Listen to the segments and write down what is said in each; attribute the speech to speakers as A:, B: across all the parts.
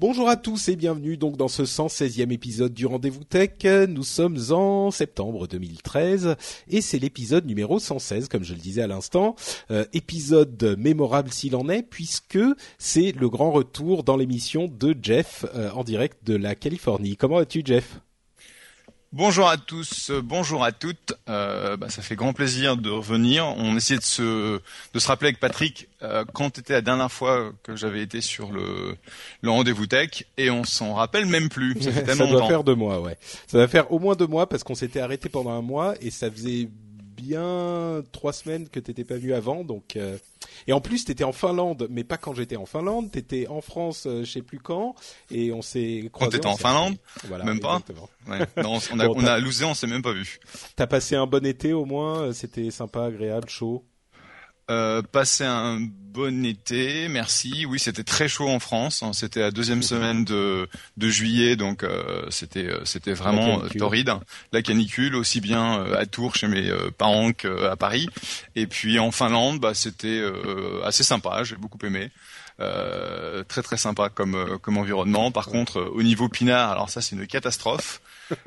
A: Bonjour à tous et bienvenue donc dans ce 116e épisode du Rendez-vous Tech. Nous sommes en septembre 2013 et c'est l'épisode numéro 116 comme je le disais à l'instant. Euh, épisode mémorable s'il en est puisque c'est le grand retour dans l'émission de Jeff euh, en direct de la Californie. Comment vas-tu Jeff?
B: Bonjour à tous, euh, bonjour à toutes. Euh, bah, ça fait grand plaisir de revenir. On essayait de se de se rappeler avec Patrick euh, quand était la dernière fois que j'avais été sur le le rendez-vous tech et on s'en rappelle même plus. Ça fait tellement
A: ça doit
B: longtemps.
A: faire deux mois, ouais. Ça va faire au moins deux mois parce qu'on s'était arrêté pendant un mois et ça faisait bien trois semaines que t'étais pas venu avant, donc. euh, Et en plus, t'étais en Finlande, mais pas quand j'étais en Finlande. T'étais en France, euh, je sais plus quand, et on s'est.
B: Quand
A: croisés,
B: t'étais
A: on
B: en Finlande.
A: Voilà,
B: Même pas
A: exactement.
B: Ouais. Non, on a
A: Bon,
B: on a on s'est même pas vu.
A: T'as passé un bon été au moins. euh, C'était sympa, agréable, chaud.
B: Euh, passé un bon été, merci. Oui, c'était très chaud en France. hein. C'était la deuxième semaine de, de juillet, donc euh, c'était euh, c'était vraiment torride. La canicule, aussi bien euh, à Tours chez mes parents qu'à Paris. Et puis en Finlande, bah, c'était euh, assez sympa. J'ai beaucoup aimé. Euh, très très sympa comme comme environnement. Par contre, au niveau pinard, alors ça c'est une catastrophe.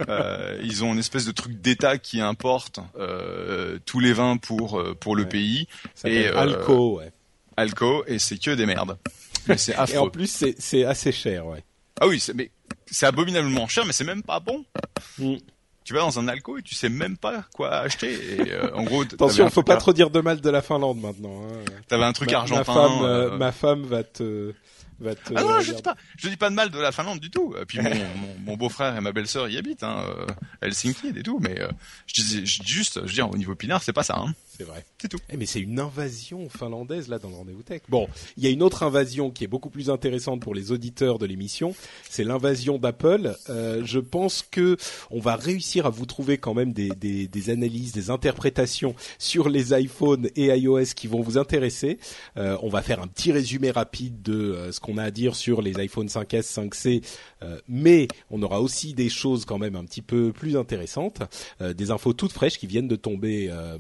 B: Euh, ils ont une espèce de truc d'État qui importe euh, tous les vins pour euh, pour le
A: Ouais.
B: pays
A: Ça
B: Et, euh,
A: Alco, ouais.
B: Alco et c'est que des merdes. Mais c'est
A: Et en plus, c'est c'est assez cher, ouais.
B: Ah oui, c'est mais c'est abominablement cher, mais c'est même pas bon.
A: Mm.
B: Tu vas dans un alco et tu sais même pas quoi acheter. Et, euh, en gros,
A: Attention, faut pas trop dire de mal de la Finlande maintenant. Hein.
B: T'avais un truc
A: ma,
B: argentin.
A: Ma femme, euh,
B: euh,
A: ma femme va te, va te.
B: Ah non, je dis pas, je dis pas de mal de la Finlande du tout. Et puis mon, mon, mon beau-frère et ma belle-sœur y habitent, hein, euh, Helsinki et tout. Mais euh, je dis, je dis juste, je dire, au niveau pinard, c'est pas ça. Hein.
A: C'est vrai.
B: C'est tout.
A: Eh, mais c'est une invasion finlandaise là dans le rendez-vous tech. Bon, il y a une autre invasion qui est beaucoup plus intéressante pour les auditeurs de l'émission. C'est l'invasion d'Apple. Euh, je pense que on va réussir à vous trouver quand même des, des, des analyses, des interprétations sur les iPhones et iOS qui vont vous intéresser. Euh, on va faire un petit résumé rapide de euh, ce qu'on a à dire sur les iPhone 5S, 5C, euh, mais on aura aussi des choses quand même un petit peu plus intéressantes, euh, des infos toutes fraîches qui viennent de tomber euh,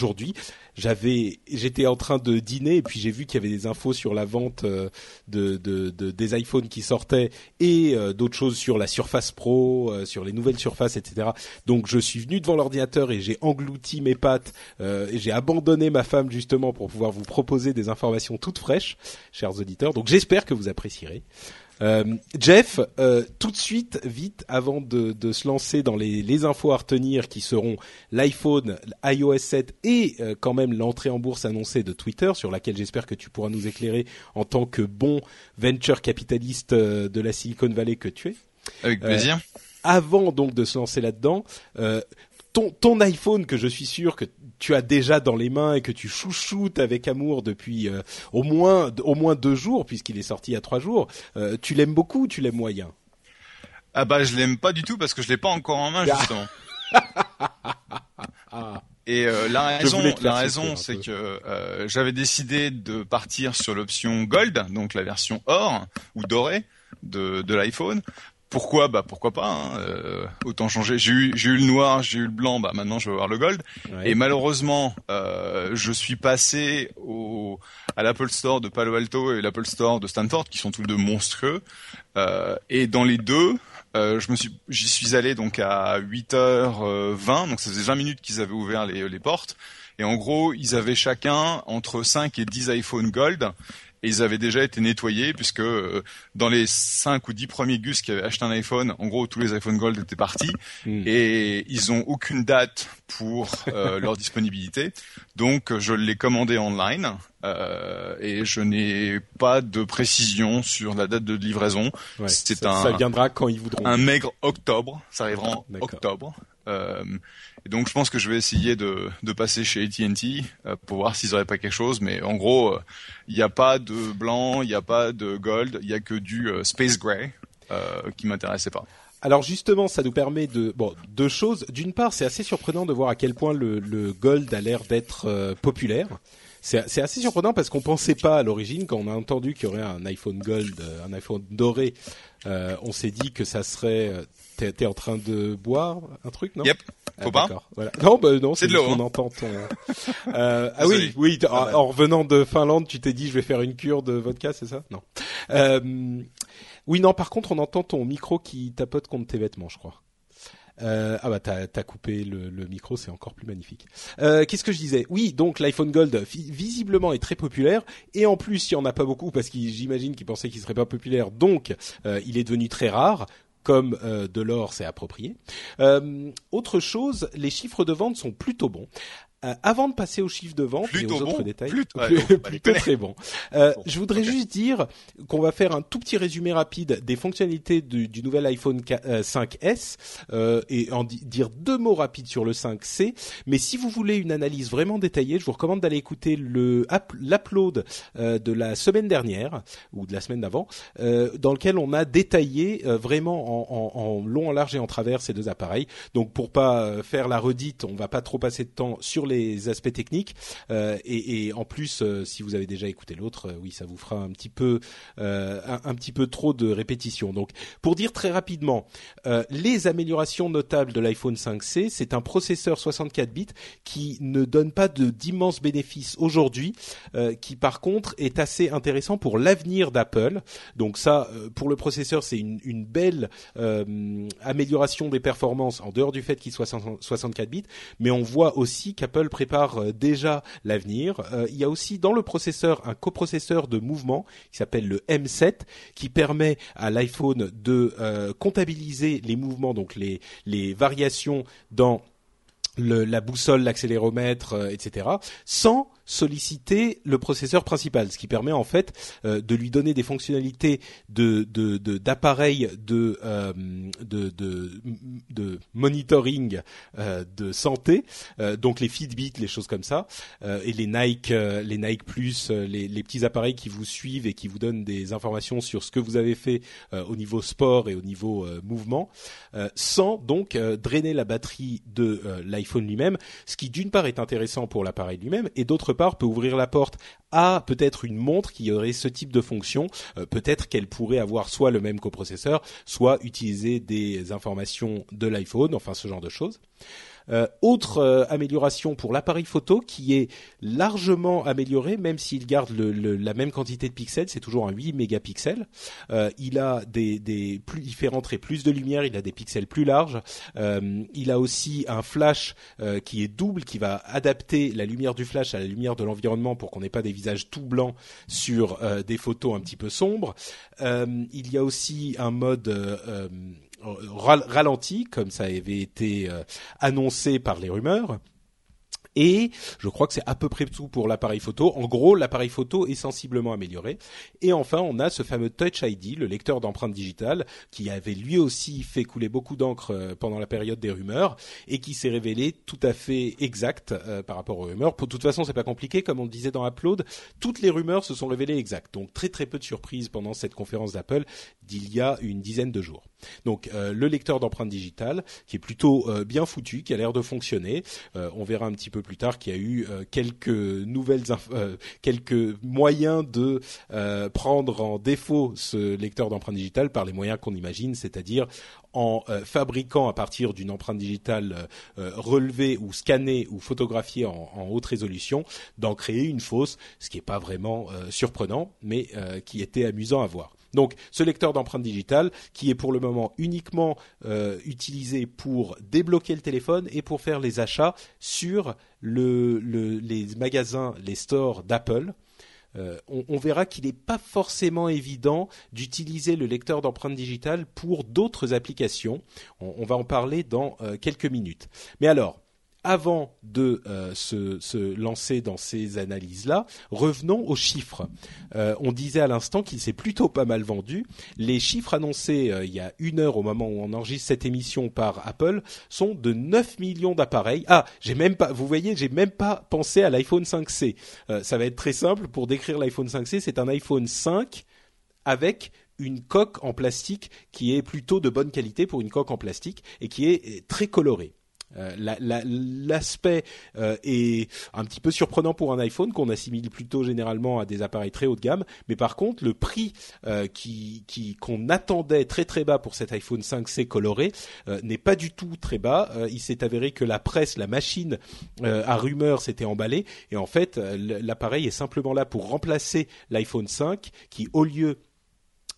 A: aujourd'hui. J'avais, j'étais en train de dîner et puis j'ai vu qu'il y avait des infos sur la vente euh, de, de, de- des iPhones qui sortaient et euh, d'autres choses sur la Surface Pro, euh, sur les nouvelles surfaces, etc. Donc je suis venu devant l'ordinateur et j'ai englouti mes pattes et j'ai abandonné ma femme justement pour pouvoir vous proposer des informations toutes fraîches, chers auditeurs. Donc j'espère que vous apprécierez. Euh, Jeff, euh, tout de suite, vite, avant de, de se lancer dans les, les infos à retenir qui seront l'iPhone, iOS 7 et euh, quand même l'entrée en bourse annoncée de Twitter, sur laquelle j'espère que tu pourras nous éclairer en tant que bon venture capitaliste euh, de la Silicon Valley que tu es.
B: Avec
A: Euh,
B: plaisir.
A: Avant donc de se lancer là-dedans, euh, ton, ton iPhone que je suis sûr que tu as déjà dans les mains et que tu chouchoutes avec amour depuis euh, au moins au moins deux jours puisqu'il est sorti il y a trois jours, euh, tu l'aimes beaucoup ou tu l'aimes moyen?
B: Ah bah je l'aime pas du tout parce que je l'ai pas encore en main
A: Ah.
B: justement.
A: Ah,
B: Et euh, la raison, la raison, c'est que euh, j'avais décidé de partir sur l'option Gold, donc la version or ou dorée de, de l'iPhone. Pourquoi? Bah pourquoi pas. hein, euh, autant changer. J'ai eu, j'ai eu le noir, j'ai eu le blanc. Bah maintenant je vais avoir le gold.
A: ouais.
B: Et malheureusement, euh, je suis passé au à l'Apple Store de Palo Alto et l'Apple Store de Stanford, qui sont tous les deux monstrueux. Euh, et dans les deux, euh, je me suis, j'y suis allé donc à 8h20, donc ça faisait 20 minutes qu'ils avaient ouvert les, les portes. Et en gros, ils avaient chacun entre 5 et 10 iPhone Gold. Et ils avaient déjà été nettoyés puisque euh, dans les 5 ou 10 premiers gus qui avaient acheté un iPhone, en gros tous les iPhone Gold étaient partis
A: Hmm.
B: et ils ont aucune date pour euh, leur disponibilité. Donc je l'ai commandé online euh, et je n'ai pas de précision sur la date de livraison.
A: Ouais,
B: C'est
A: ça,
B: un-
A: ça viendra quand ils voudront.
B: Un maigre octobre, ça arrivera en octobre. Euh, donc je pense que je vais essayer de, passer chez AT&T euh, pour voir s'ils auraient pas quelque chose. Mais en gros, euh, il n'y a pas de blanc, il n'y a pas de gold, il y a que du euh, space gray euh, qui m'intéressait pas.
A: Alors justement, ça nous permet de bon deux choses. D'une part, c'est assez surprenant de voir à quel point le, gold a l'air d'être euh, populaire. C'est assez surprenant parce qu'on pensait pas à l'origine quand on a entendu qu'il y aurait un iPhone gold, euh, un iPhone doré. euh, on s'est dit que ça serait. T'es t'es en train de boire un truc, non?
B: Yep.
A: Ah,
B: Faut pas
A: Voilà. Non, bah non,
B: C'est de
A: juste
B: l'eau,
A: qu'on
B: hein.
A: entend ton. Euh, ah oui, oui. en,
B: Ah ouais.
A: en revenant de Finlande, tu t'es dit je vais faire une cure de vodka, c'est ça? Non. Euh, oui, non. Par contre, on entend ton micro qui tapote contre tes vêtements, je crois. Euh, ah bah t'as as coupé le, le micro, c'est encore plus magnifique. Euh, Qu'est-ce que je disais? Oui, donc l'iPhone Gold vi- visiblement est très populaire et en plus il y en a pas beaucoup parce qu'il j'imagine qu'ils pensaient qu'il serait pas populaire, donc euh, il est devenu très rare. Comme euh, de l'or, c'est approprié. Euh, autre chose, les chiffres de vente sont plutôt bons. Euh, avant de passer aux chiffres de vente
B: Plutôt
A: et aux autres détails,
B: Plutôt- ouais,
A: plutôt
B: déconner.
A: très bon. Euh,
B: Bon,
A: je voudrais juste dire qu'on va faire un tout petit résumé rapide des fonctionnalités du, du nouvel iPhone K- euh, 5S euh, et en di- dire deux mots rapides sur le 5C. Mais si vous voulez une analyse vraiment détaillée, je vous recommande d'aller écouter le up- l'upload euh, de la semaine dernière ou de la semaine d'avant, euh, dans lequel on a détaillé euh, vraiment en, en- en long, en large et en travers ces deux appareils. Donc pour pas faire la redite, on va pas trop passer de temps sur les aspects techniques. Euh, et, en plus, euh, si vous avez déjà écouté l'autre, euh, oui, ça vous fera un petit peu, un, petit peu trop de répétition. Donc, pour dire très rapidement, les améliorations notables de l'iPhone 5C, c'est un processeur 64 bits qui ne donne pas de d'immenses bénéfices aujourd'hui, qui par contre est assez intéressant pour l'avenir d'Apple. Donc ça, pour le processeur, c'est une, une belle amélioration des performances en dehors du fait qu'il soit 64 bits, mais on voit aussi qu'Apple prépare euh, déjà l'avenir. Euh, il y a aussi dans le processeur un coprocesseur de mouvement qui s'appelle le M7 qui permet à l'iPhone de euh, comptabiliser les mouvements, donc les, variations dans la boussole, l'accéléromètre, etc., sans solliciter le processeur principal, ce qui permet en fait euh, de lui donner des fonctionnalités de de- de- d'appareil de, euh, de, de de monitoring euh, de santé, donc les Fitbit, les choses comme ça, et les Nike, les Nike Plus, les, les petits appareils qui vous suivent et qui vous donnent des informations sur ce que vous avez fait au niveau sport et au niveau mouvement, sans donc drainer la batterie de l'iPhone lui-même, ce qui d'une part est intéressant pour l'appareil lui-même et d'autre part peut ouvrir la porte à peut-être une montre qui aurait ce type de fonction. Euh, peut-être qu'elle pourrait avoir soit le même coprocesseur, soit utiliser des informations de l'iPhone, enfin ce genre de choses. Euh, autre euh, amélioration pour l'appareil photo qui est largement amélioré, même s'il garde le, le- la même quantité de pixels, c'est toujours un 8 mégapixels. Euh, il a des, des plus, il fait rentrer plus de lumière, il a des pixels plus larges. Euh, il a aussi un flash euh, qui est double, qui va adapter la lumière du flash à la lumière de l'environnement pour qu'on n'ait pas des visages tout blancs sur euh, des photos un petit peu sombres. Il y a aussi un mode ralenti, comme ça avait été euh, annoncé par les rumeurs. Et je crois que c'est à peu près tout pour l'appareil photo. En gros, l'appareil photo est sensiblement amélioré. Et enfin, on a ce fameux Touch ID, le lecteur d'empreintes digitales, qui avait lui aussi fait couler beaucoup d'encre euh, pendant la période des rumeurs et qui s'est révélé tout à fait exact euh, par rapport aux rumeurs. Pour de toute façon, c'est pas compliqué, comme on le disait dans Upload, toutes les rumeurs se sont révélées exactes. Donc très très peu de surprises pendant cette conférence d'Apple d'il y a une dizaine de jours. Donc euh, le lecteur d'empreintes digitales, qui est plutôt euh, bien foutu, qui a l'air de fonctionner. Euh, on verra un petit peu plus tard qu'il y a eu quelques moyens de prendre en défaut ce lecteur d'empreintes digitales par les moyens qu'on imagine, c'est-à-dire en fabriquant à partir d'une empreinte digitale relevée ou scannée ou photographiée en, en haute résolution, d'en créer une fausse, ce qui n'est pas vraiment surprenant, mais qui était amusant à voir. Donc, ce lecteur d'empreintes digitales, qui est pour le moment uniquement euh, utilisé pour débloquer le téléphone et pour faire les achats sur le, le- les magasins, les stores d'Apple. on, verra qu'il n'est pas forcément évident d'utiliser le lecteur d'empreintes digitales pour d'autres applications. On, va en parler dans quelques minutes. Mais alors, avant de euh, se, lancer dans ces analyses-là, revenons aux chiffres. Euh, on disait à l'instant qu'il s'est plutôt pas mal vendu. Les chiffres annoncés euh, il y a une heure au moment où on enregistre cette émission par Apple sont de 9 millions d'appareils. Ah, j'ai même pas, vous voyez, j'ai même pas pensé à l'iPhone 5C. ça va être très simple pour décrire l'iPhone 5C. C'est un iPhone 5 avec une coque en plastique qui est plutôt de bonne qualité pour une coque en plastique et qui est très colorée. Euh, l'aspect euh, est un petit peu surprenant pour un iPhone qu'on assimile plutôt généralement à des appareils très haut de gamme, mais par contre le prix euh, qui qu'on attendait très très bas pour cet iPhone 5C coloré n'est pas du tout très bas. il s'est avéré que la presse, la machine à rumeur s'était emballée et en fait l'appareil est simplement là pour remplacer l'iPhone 5 qui au lieu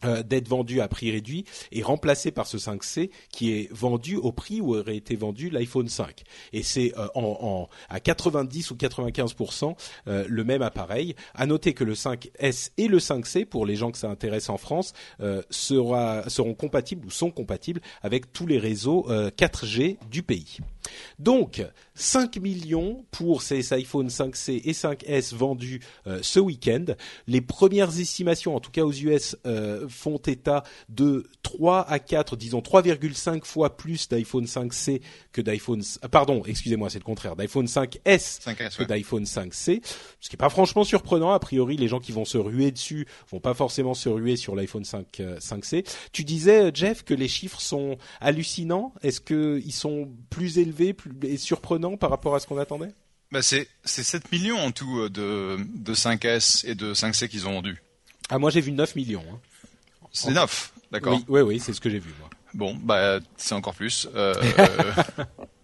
A: euh, d'être vendu à prix réduit et remplacé par ce 5C qui est vendu au prix où aurait été vendu l'iPhone 5 et c'est euh, en, à 90 ou 95% euh, le même appareil. À noter que le 5S et le 5C pour les gens que ça intéresse en France sera, seront compatibles ou sont compatibles avec tous les réseaux 4G du pays. Donc 5 millions pour ces iPhone 5C et 5S vendus euh, ce week-end. Les premières estimations, en tout cas aux US, euh, font état de 3 à 4, disons 3,5 fois plus d'iPhone 5C que d'iPhone... Euh, pardon, excusez-moi, c'est le contraire, d'iPhone 5S, que d'iPhone 5C. Ce qui n'est pas franchement surprenant. A priori, les gens qui vont se ruer dessus vont pas forcément se ruer sur l'iPhone 5, 5C. Tu disais, Jeff, que les chiffres sont hallucinants. Est-ce qu'ils sont plus élevés plus, et surprenants par rapport à ce qu'on attendait?
B: Bah c'est 7 millions en tout euh, de, de 5S et de 5C qu'ils ont vendu.
A: Ah moi j'ai vu 9 millions. Hein.
B: C'est 9, d'accord.
A: Oui, oui, c'est ce que j'ai vu moi.
B: Bon, bah c'est encore plus. Euh,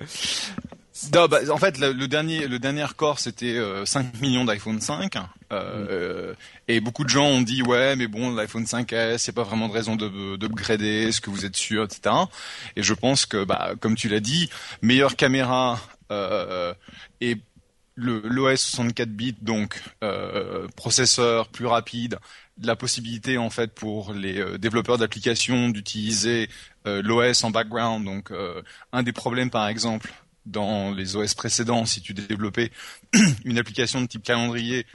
B: bah, en fait, le, dernier, le dernier record, c'était 5 euh, millions d'iPhone 5. Euh, et beaucoup de gens ont dit, ouais, mais bon, l'iPhone 5S, c'est pas vraiment de raison de d'upgrader, est-ce que vous êtes sûr, etc. Et je pense que, bah, comme tu l'as dit, meilleure caméra euh, et l'OS 64 bits, donc euh, processeur plus rapide, la possibilité en fait pour les euh, développeurs d'applications d'utiliser euh, l'OS en background. Donc un des problèmes par exemple dans les OS précédents, si tu développais une application de type calendrier,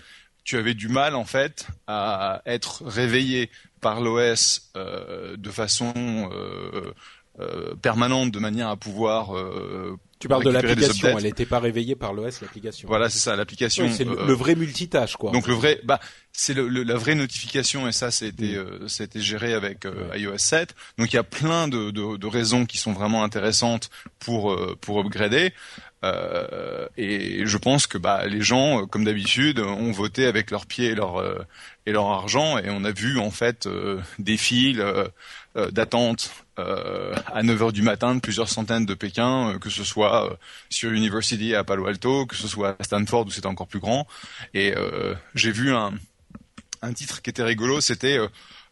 B: tu avais du mal en fait à être réveillé par l'OS de façon permanente, de manière à pouvoir
A: tu parles de l'application, elle n'était pas réveillée par l'OS, l'application.
B: Voilà, c'est ça, l'application.
A: c'est le, euh, vrai multitâche, quoi.
B: Donc le vrai, bah, c'est le, la vraie notification et ça, c'était, mm. euh, géré avec euh, iOS 7. Donc il y a plein de, de, de, raisons qui sont vraiment intéressantes pour euh, pour upgrader. Euh, et je pense que bah, les gens, comme d'habitude, ont voté avec leurs pieds et leur et leur argent, et on a vu en fait des files d'attente euh, à 9 heures du matin de plusieurs centaines de Pékin, euh, que ce soit euh, sur University à Palo Alto, que ce soit à Stanford où c'était encore plus grand. Et j'ai vu un, un titre qui était rigolo, c'était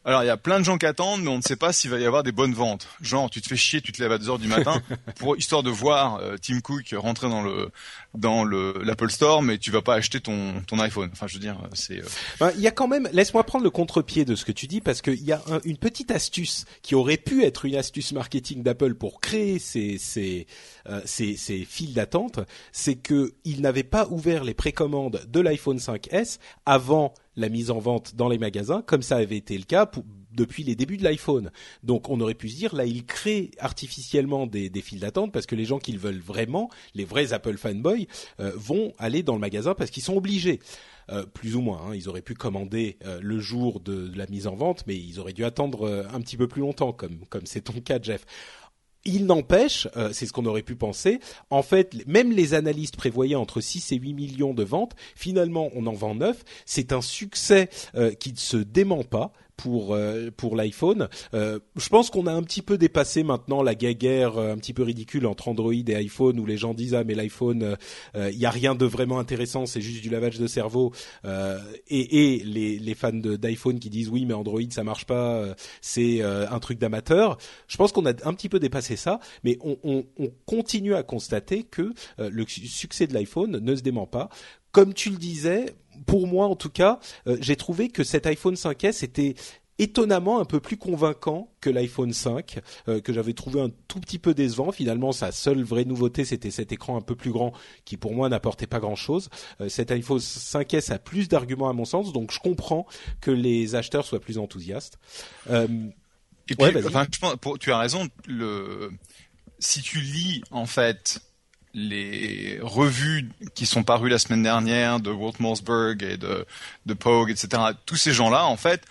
B: alors il y a plein de gens qui attendent, mais on ne sait pas s'il va y avoir des bonnes ventes. Genre, tu te fais chier, tu te lèves à 2 heures du matin pour histoire de voir euh, Tim Cook rentrer dans le dans le l'Apple Store, mais tu vas pas acheter ton ton iPhone. Enfin, je veux dire, c'est. Euh,
A: ben, il y a quand même. Laisse-moi prendre le contre-pied de ce que tu dis parce qu'il y a une petite astuce qui aurait pu être une astuce marketing d'Apple pour créer ces ces euh, ces, ces files d'attente, c'est que ils n'avaient pas ouvert les précommandes de l'iPhone 5S avant la mise en vente dans les magasins, comme ça avait été le cas depuis les débuts de l'iPhone. Donc on aurait pu se dire, là, ils créent artificiellement des, des files d'attente parce que les gens qui le veulent vraiment, les vrais Apple fanboys, euh, vont aller dans le magasin parce qu'ils sont obligés. Euh, plus ou moins. Hein. Ils auraient pu commander euh, le jour de, la mise en vente, mais ils auraient dû attendre un petit peu plus longtemps, comme comme c'est ton cas, Jeff. Il n'empêche, euh, c'est ce qu'on aurait pu penser, en fait, même les analystes prévoyaient entre 6 et 8 millions de ventes, finalement on en vend 9, c'est un succès euh, qui ne se dément pas, pour euh, pour l'iPhone. Euh, je pense qu'on a un petit peu dépassé maintenant la guerre euh, un petit peu ridicule entre Android et iPhone où les gens disent ah mais l'iPhone il y a rien de vraiment intéressant, c'est juste du lavage de cerveau et, et les, les fans d'iPhone qui disent oui mais Android ça marche pas, c'est un truc d'amateur. Je pense qu'on a un petit peu dépassé ça, mais on continue à constater que le succès de l'iPhone ne se dément pas. Comme tu le disais, pour moi en tout cas, j'ai trouvé que cet iPhone 5S était étonnamment un peu plus convaincant que l'iPhone 5 euh, que j'avais trouvé un tout petit peu décevant. Finalement, sa seule vraie nouveauté, c'était cet écran un peu plus grand qui pour moi n'apportait pas grand-chose. Euh, cet iPhone 5S a plus d'arguments à mon sens, donc je comprends que les acheteurs soient plus enthousiastes.
B: Euh, Et puis, enfin, tu as raison. Le... Si tu lis en fait les revues qui sont parues la semaine dernière de Walt Mossberg et de, de Pogue, etc., tous ces gens-là, en fait,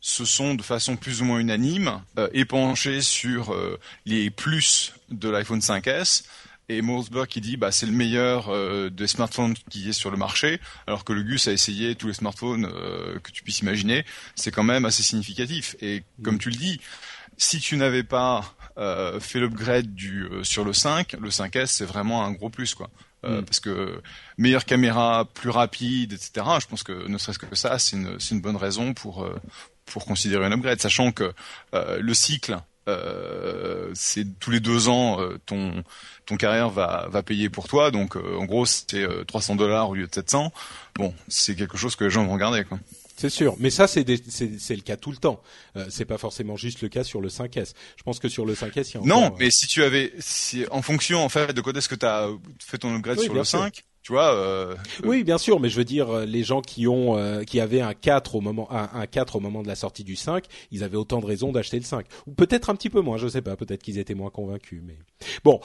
B: se sont de façon plus ou moins unanime euh, épanchés sur euh, les plus de l'iPhone 5S. Et Mossberg qui dit bah c'est le meilleur euh, des smartphones qui est sur le marché, alors que le Gus a essayé tous les smartphones que tu puisses imaginer, c'est quand même assez significatif. Et comme tu le dis, si tu n'avais pas fait l'upgrade du sur le 5, le 5S c'est vraiment un gros plus quoi. Mm. Parce que meilleure caméra, plus rapide, etc. Je pense que ne serait-ce que ça, c'est une, une bonne raison pour pour considérer un upgrade, sachant que euh, le cycle, euh, c'est tous les deux ans, euh, ton ton carrière va va payer pour toi. Donc en gros, c'est 300 dollars au lieu de 700. Bon, c'est quelque chose que les gens vont regarder, quoi.
A: C'est sûr, mais ça c'est c'est le cas tout le temps. Euh, c'est pas forcément juste le cas sur le 5S. Je pense que sur le 5S, il y a
B: Non, mais si tu avais si en fonction en fait de quoi est-ce que tu as fait ton upgrade sur le 5, tu vois. Euh,
A: oui, bien sûr, mais je veux dire, euh, les gens qui ont, euh, qui avaient un 4 au moment, un, un, 4 au moment de la sortie du 5, ils avaient autant de raisons d'acheter le 5, ou peut-être un petit peu moins, je sais pas, peut-être qu'ils étaient moins convaincus, mais bon.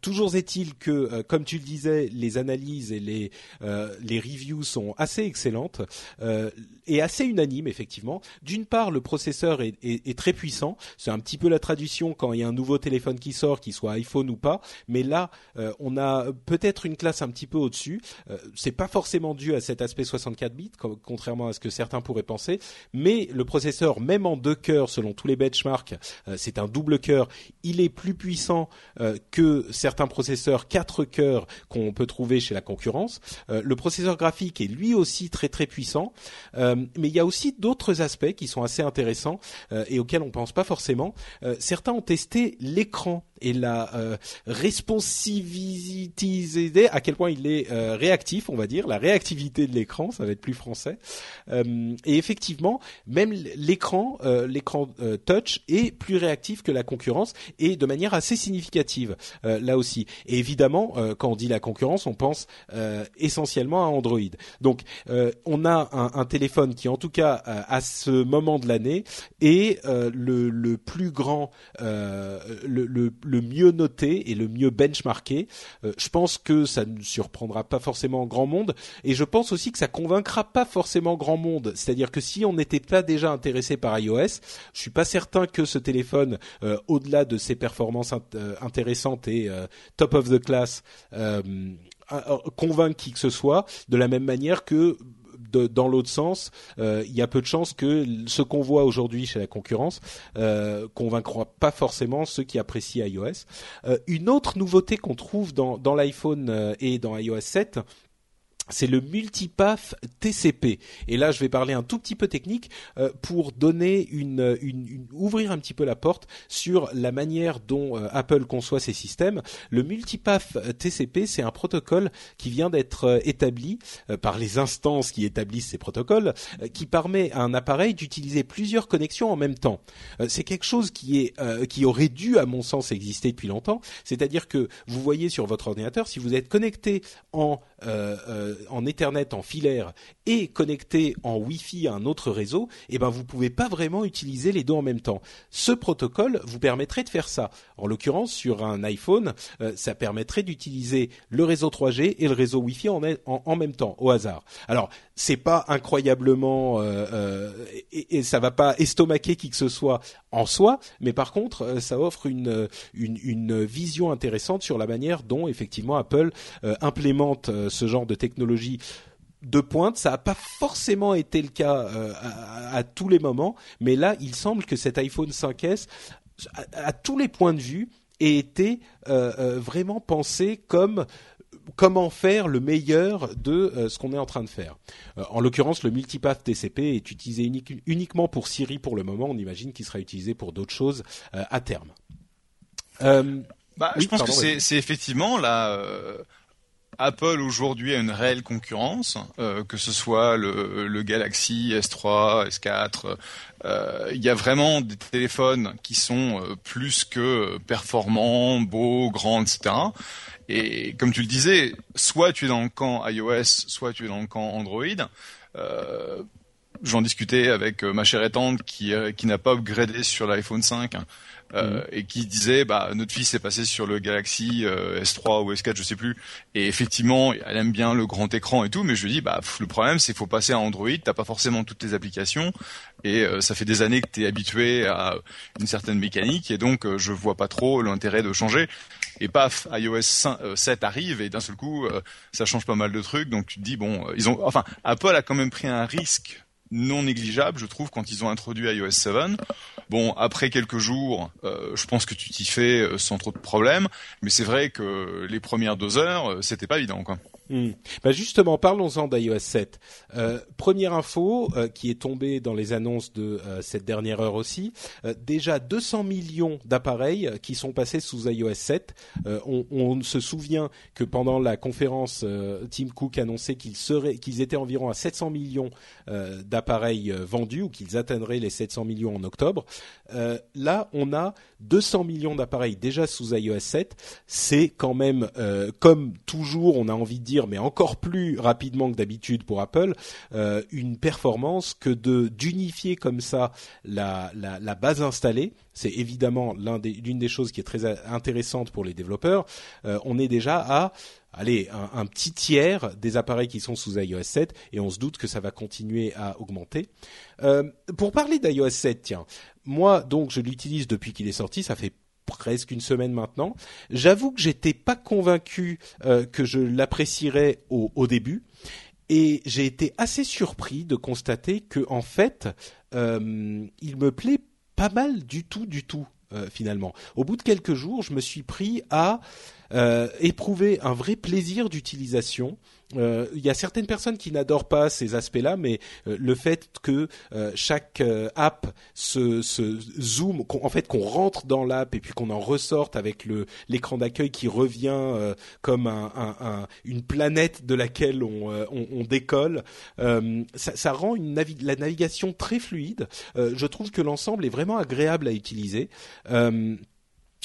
A: toujours est-il que, comme tu le disais, les analyses et les les reviews sont assez excellentes et assez unanimes effectivement. D'une part, le processeur est, est, est très puissant, c'est un petit peu la traduction quand il y a un nouveau téléphone qui sort, qu'il soit iPhone ou pas, mais là, on a peut-être une classe un petit peu au-dessus euh, c'est pas forcément dû à cet aspect 64 bits, contrairement à ce que certains pourraient penser, mais le processeur, même en deux cœurs, selon tous les benchmarks, euh, c'est un double cœur. Il est plus puissant euh, que certains processeurs quatre cœurs qu'on peut trouver chez la concurrence. le processeur graphique est lui aussi très très puissant, mais il y a aussi d'autres aspects qui sont assez intéressants et auxquels on pense pas forcément. certains ont testé l'écran et la euh, responsivité, à quel point il est euh, réactif, on va dire, la réactivité de l'écran, ça va être plus français. Euh, et effectivement, même l'écran, euh, l'écran touch est plus réactif que la concurrence et de manière assez significative là aussi. Et évidemment, quand on dit la concurrence, on pense essentiellement à Android. Donc, on a un, téléphone qui, en tout cas, à ce moment de l'année, est le, plus grand, le, le mieux noté et le mieux benchmarké. Je pense que ça ne surprendra pas forcément grand monde et je pense aussi que ça convaincra pas forcément grand monde. C'est-à-dire que si on n'était pas déjà intéressé par iOS, je suis pas certain que ce téléphone, euh, au-delà de ses performances euh, intéressantes et top of the class, convainc qui que ce soit. De la même manière que dans l'autre sens, euh, il y a peu de chances que ce qu'on voit aujourd'hui chez la concurrence euh, convaincra pas forcément ceux qui apprécient iOS. Euh, une autre nouveauté qu'on trouve dans, dans l'iPhone et dans iOS 7, c'est le multipath TCP. Et là, je vais parler un tout petit peu technique euh, pour donner une, ouvrir un petit peu la porte sur la manière dont euh, Apple conçoit ses systèmes. Le multipath TCP, c'est un protocole qui vient d'être euh, établi par les instances qui établissent ces protocoles, qui permet à un appareil d'utiliser plusieurs connexions en même temps. c'est quelque chose qui est qui aurait dû, à mon sens, exister depuis longtemps. C'est-à-dire que vous voyez sur votre ordinateur, si vous êtes connecté en en Ethernet en filaire et connecté en Wi-Fi à un autre réseau, eh ben vous pouvez pas vraiment utiliser les deux en même temps. Ce protocole vous permettrait de faire ça. En l'occurrence, sur un iPhone, euh, ça permettrait d'utiliser le réseau 3G et le réseau Wi-Fi en, en, même temps, au hasard. Alors, c'est pas incroyablement euh, euh, et, et, ça va pas estomaquer qui que ce soit en soi, mais par contre, ça offre une, une, une vision intéressante sur la manière dont effectivement Apple implémente ce genre de technologie de pointe. Ça n'a pas forcément été le cas euh, à, tous les moments, mais là, il semble que cet iPhone 5S, à, tous les points de vue, ait été euh, euh, vraiment pensé comme comment faire le meilleur de ce qu'on est en train de faire. en l'occurrence, le multipath TCP est utilisé uniquement pour Siri pour le moment. On imagine qu'il sera utilisé pour d'autres choses à terme.
B: Bah, je pense que c'est effectivement là Apple aujourd'hui a une réelle concurrence, euh, que ce soit le, Galaxy S3, S4. Euh, il y a vraiment des téléphones qui sont euh, plus que performants, beaux, grands, etc. Et comme tu le disais, soit tu es dans le camp iOS, soit tu es dans le camp Android. J'en discutais avec ma chère étante qui, qui n'a pas upgradé sur l'iPhone 5 euh, mm. et qui disait bah notre fille s'est passée sur le Galaxy euh, S3 ou S4 je sais plus. Et effectivement elle aime bien le grand écran et tout mais je lui dis bah le problème c'est qu'il faut passer à Android. T'as pas forcément toutes les applications. Et euh, ça fait des années que tu es habitué à une certaine mécanique. Et donc je vois pas trop l'intérêt de changer. Et paf, iOS 7 arrive et d'un seul coup, ça change pas mal de trucs. Donc tu te dis bon, ils ont, enfin, Apple a quand même pris un risque non négligeable, je trouve, quand ils ont introduit iOS 7. Bon, après quelques jours, euh, je pense que tu t'y fais euh, sans trop de problèmes, mais c'est vrai que les premières deux heures, euh, c'était pas évident, quoi.
A: Hmm. Bah justement, parlons-en d'iOS 7. Euh, première info euh, qui est tombée dans les annonces de euh, cette dernière heure aussi. déjà 200 millions d'appareils qui sont passés sous iOS 7. On, on, se souvient que pendant la conférence, Tim Cook annonçait qu'ils seraient, qu'ils étaient environ à 700 millions d'appareils vendus ou qu'ils atteindraient les 700 millions en octobre. là, on a 200 millions d'appareils déjà sous iOS 7. C'est quand même, comme toujours, on a envie de dire mais encore plus rapidement que d'habitude pour Apple, euh, une performance que de d'unifier comme ça la, la, base installée. C'est évidemment l'une des, des, choses qui est très intéressante pour les développeurs. Euh, on est déjà à allez, un, un, petit tiers des appareils qui sont sous iOS 7 et on se doute que ça va continuer à augmenter. Euh, pour parler d'iOS 7, tiens, moi donc je l'utilise depuis qu'il est sorti, ça fait presque une semaine maintenant. J'avoue que j'étais pas convaincu euh, que je l'apprécierais au, début, et j'ai été assez surpris de constater que en fait, euh, il me plaît pas mal du tout, du tout. Euh, finalement, au bout de quelques jours, je me suis pris à éprouver un vrai plaisir d'utilisation euh, y a certaines personnes qui n'adorent pas ces aspects-là, mais euh, le fait que euh, chaque app se, se zoome, en fait qu'on rentre dans l'app et puis qu'on en ressorte avec l'écran d'accueil qui revient comme un, un, un, une planète de laquelle on, on, on décolle, ça, ça, rend une la navigation très fluide. je trouve que l'ensemble est vraiment agréable à utiliser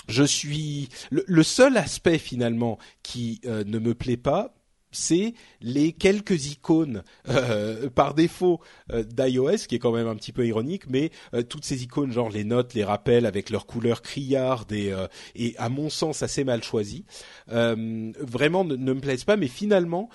A: je suis le, le, seul aspect finalement qui ne me plaît pas, c'est les quelques icônes euh, par défaut euh, d'iOS, qui est quand même un petit peu ironique, mais euh, toutes ces icônes, genre les notes, les rappels avec leurs couleurs criardes et, et à mon sens assez mal choisies, vraiment ne, ne, me plaisent pas. Mais finalement,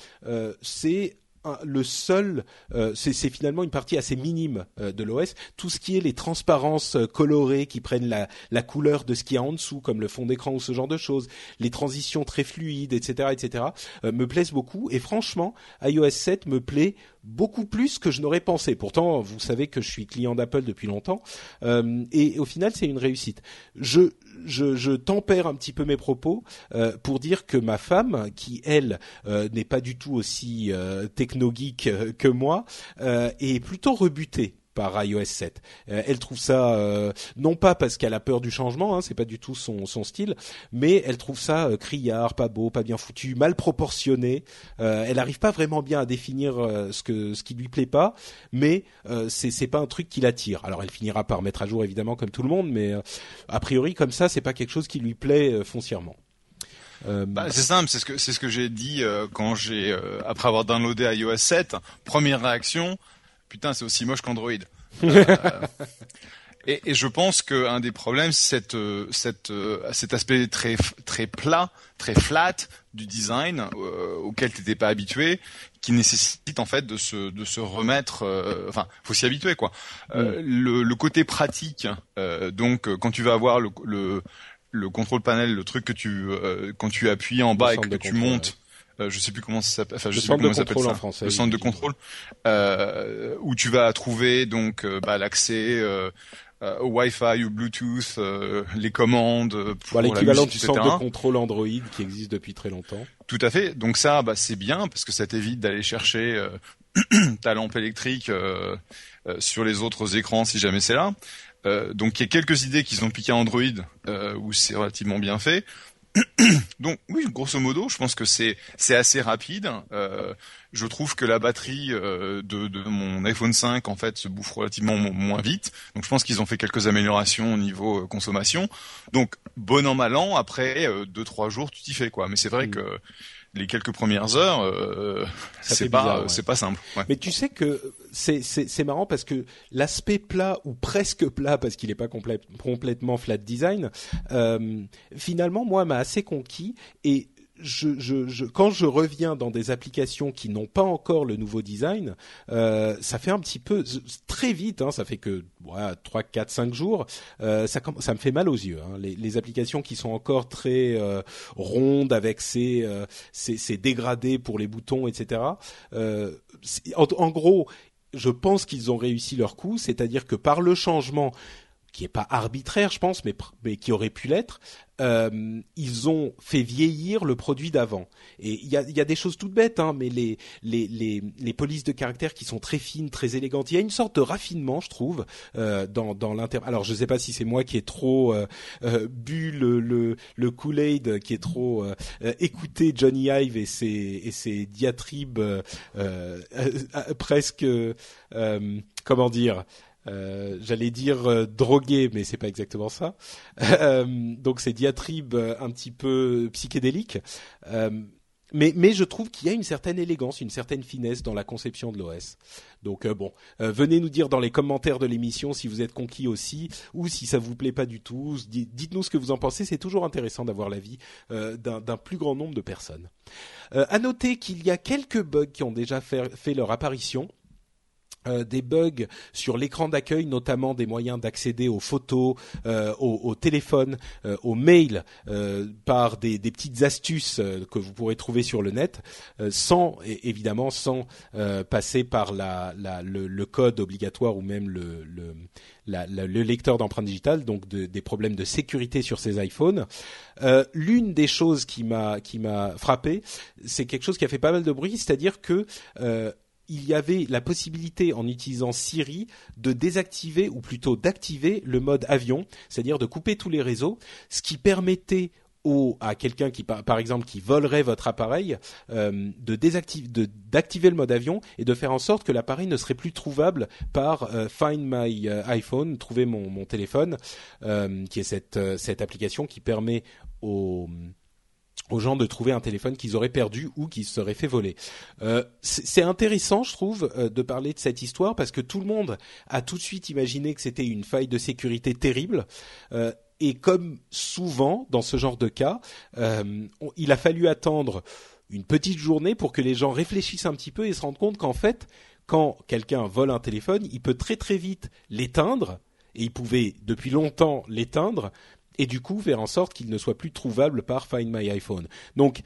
A: c'est le seul, euh, c'est finalement une partie assez minime euh, de l'OS. Tout ce qui est les transparences euh, colorées qui prennent la, la, couleur de ce qui est en dessous, comme le fond d'écran ou ce genre de choses, les transitions très fluides, etc., etc., me plaisent beaucoup. Et franchement, iOS 7 me plaît beaucoup plus que je n'aurais pensé. Pourtant, vous savez que je suis client d'Apple depuis longtemps, euh, et au final, c'est une réussite. Je, je, tempère un petit peu mes propos euh, pour dire que ma femme, qui elle euh, n'est pas du tout aussi euh, techno geek que moi, est plutôt rebutée par iOS 7. Euh, elle trouve ça euh, non pas parce qu'elle a peur du changement, hein, c'est pas du tout son, style, mais elle trouve ça euh, criard, pas beau, pas bien foutu, mal proportionné. elle n'arrive pas vraiment bien à définir ce que ce qui lui plaît pas, mais c'est c'est pas un truc qui l'attire. Alors elle finira par mettre à jour évidemment comme tout le monde, mais a priori comme ça c'est pas quelque chose qui lui plaît foncièrement.
B: Bah, c'est simple, c'est ce que c'est ce que j'ai dit quand j'ai après avoir downloadé iOS 7. Première réaction, putain, c'est aussi moche qu'Android. Euh, et, et, je pense qu'un des problèmes, c'est euh, euh, cet aspect très, très plat, très flat du design auquel tu n'étais pas habitué, qui nécessite en fait de se, de se remettre. enfin, faut s'y habituer quoi. Mm. Le, le, côté pratique, donc quand tu vas avoir le, le, le contrôle panel, le truc que tu quand tu appuies en bas et que tu montes. Euh, je sais plus comment ça s'appelle. Enfin, je sais plus comment ça s'appelle
A: ça. Français,
B: le centre de contrôle, euh, où tu vas trouver donc euh, bah, l'accès au Wi-Fi, au Bluetooth, les commandes pour
A: bah, l'équivalent du centre de contrôle Android qui existe depuis très longtemps.
B: Tout à fait. Donc ça, bah, c'est bien parce que ça t'évite d'aller chercher ta lampe électrique sur les autres écrans si jamais c'est là. donc il y a quelques idées qu'ils ont piqué à Android où c'est relativement bien fait. Donc oui, grosso modo, je pense que c'est c'est assez rapide. Euh, je trouve que la batterie euh, de, de, mon iPhone 5 en fait se bouffe relativement moins vite. Donc je pense qu'ils ont fait quelques améliorations au niveau euh, consommation. Donc bon an mal an, après euh, deux trois jours, tu t'y fais quoi. Mais c'est vrai mm. que les quelques premières heures, euh, c'est pas c'est pas simple.
A: Ouais. Mais tu sais que c'est c'est marrant parce que l'aspect plat ou presque plat parce qu'il n'est pas complètement flat design, euh, finalement moi m'a assez conquis et je, je, je, quand je reviens dans des applications qui n'ont pas encore le nouveau design, euh, ça fait un petit peu très vite, hein, ça fait que voilà, 3, 4, 5 jours, euh, ça, ça me fait mal aux yeux. Hein, les, les, applications qui sont encore très euh, rondes avec ces, euh, ces, ces, dégradés pour les boutons, etc. Euh, en, en gros, je pense qu'ils ont réussi leur coup, c'est-à-dire que par le changement qui est pas arbitraire, je pense, mais, mais qui aurait pu l'être, euh, ils ont fait vieillir le produit d'avant. Et il y a, y a, des choses toutes bêtes, hein, mais les, les, les, les, polices de caractère qui sont très fines, très élégantes. Il y a une sorte de raffinement, je trouve, euh, dans, dans l'inter. Alors, je sais pas si c'est moi qui ai trop euh, euh bu le, le, le Kool-Aid, qui est trop euh, euh, écouté Johnny Ive et ses, et ses diatribes presque, comment dire euh, j'allais dire euh, drogué, mais c'est pas exactement ça. Euh, donc c'est diatribe un petit peu psychédélique. mais, je trouve qu'il y a une certaine élégance, une certaine finesse dans la conception de l'OS. Donc bon, venez nous dire dans les commentaires de l'émission si vous êtes conquis aussi ou si ça vous plaît pas du tout. Dites-nous ce que vous en pensez. C'est toujours intéressant d'avoir l'avis d'un plus grand nombre de personnes. à noter qu'il y a quelques bugs qui ont déjà fait leur apparition. Euh, des bugs sur l'écran d'accueil, notamment des moyens d'accéder aux photos, euh, au, téléphone, euh, aux mails, par des, petites astuces que vous pourrez trouver sur le net, sans évidemment sans passer par la, le, code obligatoire ou même le, le, lecteur d'empreintes digitales, donc des problèmes de sécurité sur ces iPhones. L'une des choses qui m'a qui m'a frappé, c'est quelque chose qui a fait pas mal de bruit, c'est-à-dire que il y avait la possibilité en utilisant Siri de désactiver ou plutôt d'activer le mode avion, c'est-à-dire de couper tous les réseaux, ce qui permettait au, à quelqu'un qui par exemple qui volerait votre appareil euh, de désactiver d'activer le mode avion et de faire en sorte que l'appareil ne serait plus trouvable par euh, Find My euh, iPhone trouver mon, téléphone qui est cette cette application qui permet aux aux gens de trouver un téléphone qu'ils auraient perdu ou qui se seraient fait voler. Euh, c'est intéressant, je trouve, euh, de parler de cette histoire parce que tout le monde a tout de suite imaginé que c'était une faille de sécurité terrible. Euh, et comme souvent dans ce genre de cas, il a fallu attendre une petite journée pour que les gens réfléchissent un petit peu et se rendent compte qu'en fait, quand quelqu'un vole un téléphone, il peut très très vite l'éteindre et il pouvait depuis longtemps l'éteindre, et du coup faire en sorte qu'il ne soit plus trouvable par Find My iPhone. Donc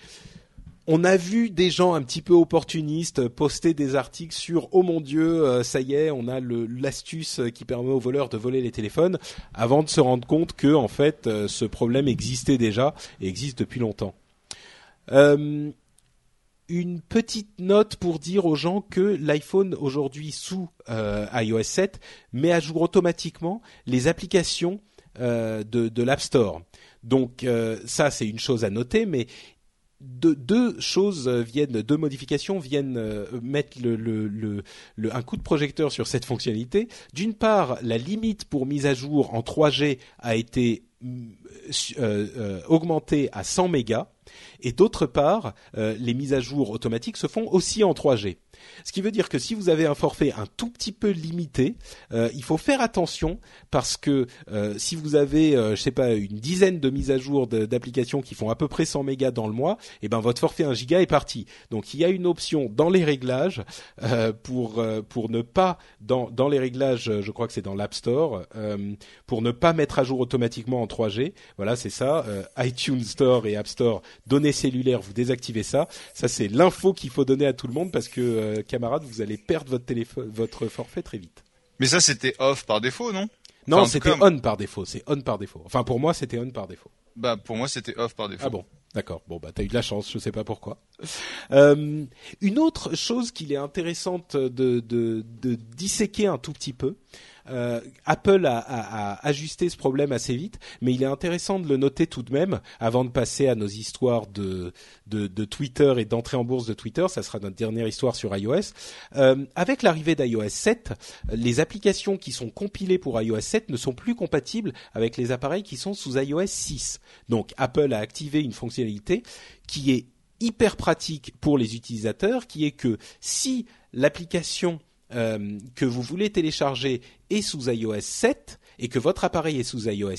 A: on a vu des gens un petit peu opportunistes poster des articles sur oh mon dieu euh, ça y est on a l'astuce qui permet aux voleurs de voler les téléphones avant de se rendre compte que en fait euh, ce problème existait déjà et existe depuis longtemps. Euh, une petite note pour dire aux gens que l'iPhone aujourd'hui sous iOS 7 met à jour automatiquement les applications de, de l'App Store. Donc euh, ça c'est une chose à noter, mais deux, choses viennent, deux modifications viennent euh, mettre un coup de projecteur sur cette fonctionnalité. D'une part, la limite pour mise à jour en 3G a été euh, augmentée à 100 mégas, et d'autre part, les mises à jour automatiques se font aussi en 3G. Ce qui veut dire que si vous avez un forfait un tout petit peu limité, euh, il faut faire attention parce que euh, si vous avez, euh, je sais pas, une dizaine de mises à jour d'applications qui font à peu près 100 mégas dans le mois, et eh ben votre forfait 1 giga est parti. Donc il y a une option dans les réglages pour pour ne pas dans dans les réglages, je crois que c'est dans l'App Store, pour ne pas mettre à jour automatiquement en 3G. Voilà, c'est ça. iTunes Store et App Store, données cellulaires, vous désactivez ça. Ça c'est l'info qu'il faut donner à tout le monde parce que euh, camarade, vous allez perdre votre téléphone, votre forfait très vite.
B: Mais ça, c'était off par défaut, non?
A: Non, c'était on par défaut. C'est on par défaut. Enfin, pour moi, c'était on par défaut.
B: Bah, pour moi, c'était off par défaut.
A: Ah bon? D'accord. Bon, bah, t'as eu de la chance. Je sais pas pourquoi. Euh, une autre chose qu'il est intéressante de, de, de disséquer un tout petit peu, Euh, Apple a, a, a, ajusté ce problème assez vite, mais il est intéressant de le noter tout de même avant de passer à nos histoires de, Twitter et d'entrée en bourse de Twitter. Ça sera notre dernière histoire sur iOS. Euh, avec l'arrivée d'iOS 7, les applications qui sont compilées pour iOS 7 ne sont plus compatibles avec les appareils qui sont sous iOS 6. Donc Apple a activé une fonctionnalité qui est hyper pratique pour les utilisateurs, qui est que si l'application euh, que vous voulez télécharger est sous iOS 7 et que votre appareil est sous iOS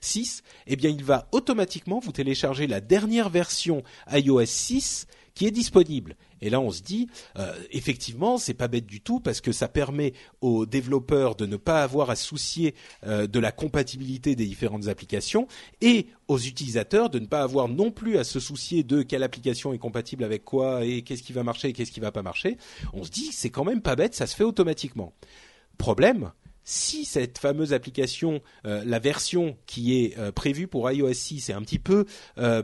A: 6, eh bien il va automatiquement vous télécharger la dernière version iOS 6 est disponible. Et là, on se dit, euh, effectivement, c'est pas bête du tout parce que ça permet aux développeurs de ne pas avoir à soucier euh, de la compatibilité des différentes applications et aux utilisateurs de ne pas avoir non plus à se soucier de quelle application est compatible avec quoi et qu'est-ce qui va marcher et qu'est-ce qui va pas marcher. On se dit, c'est quand même pas bête, ça se fait automatiquement. Problème, si cette fameuse application, euh, la version qui est euh, prévue pour iOS 6 est un petit peu euh,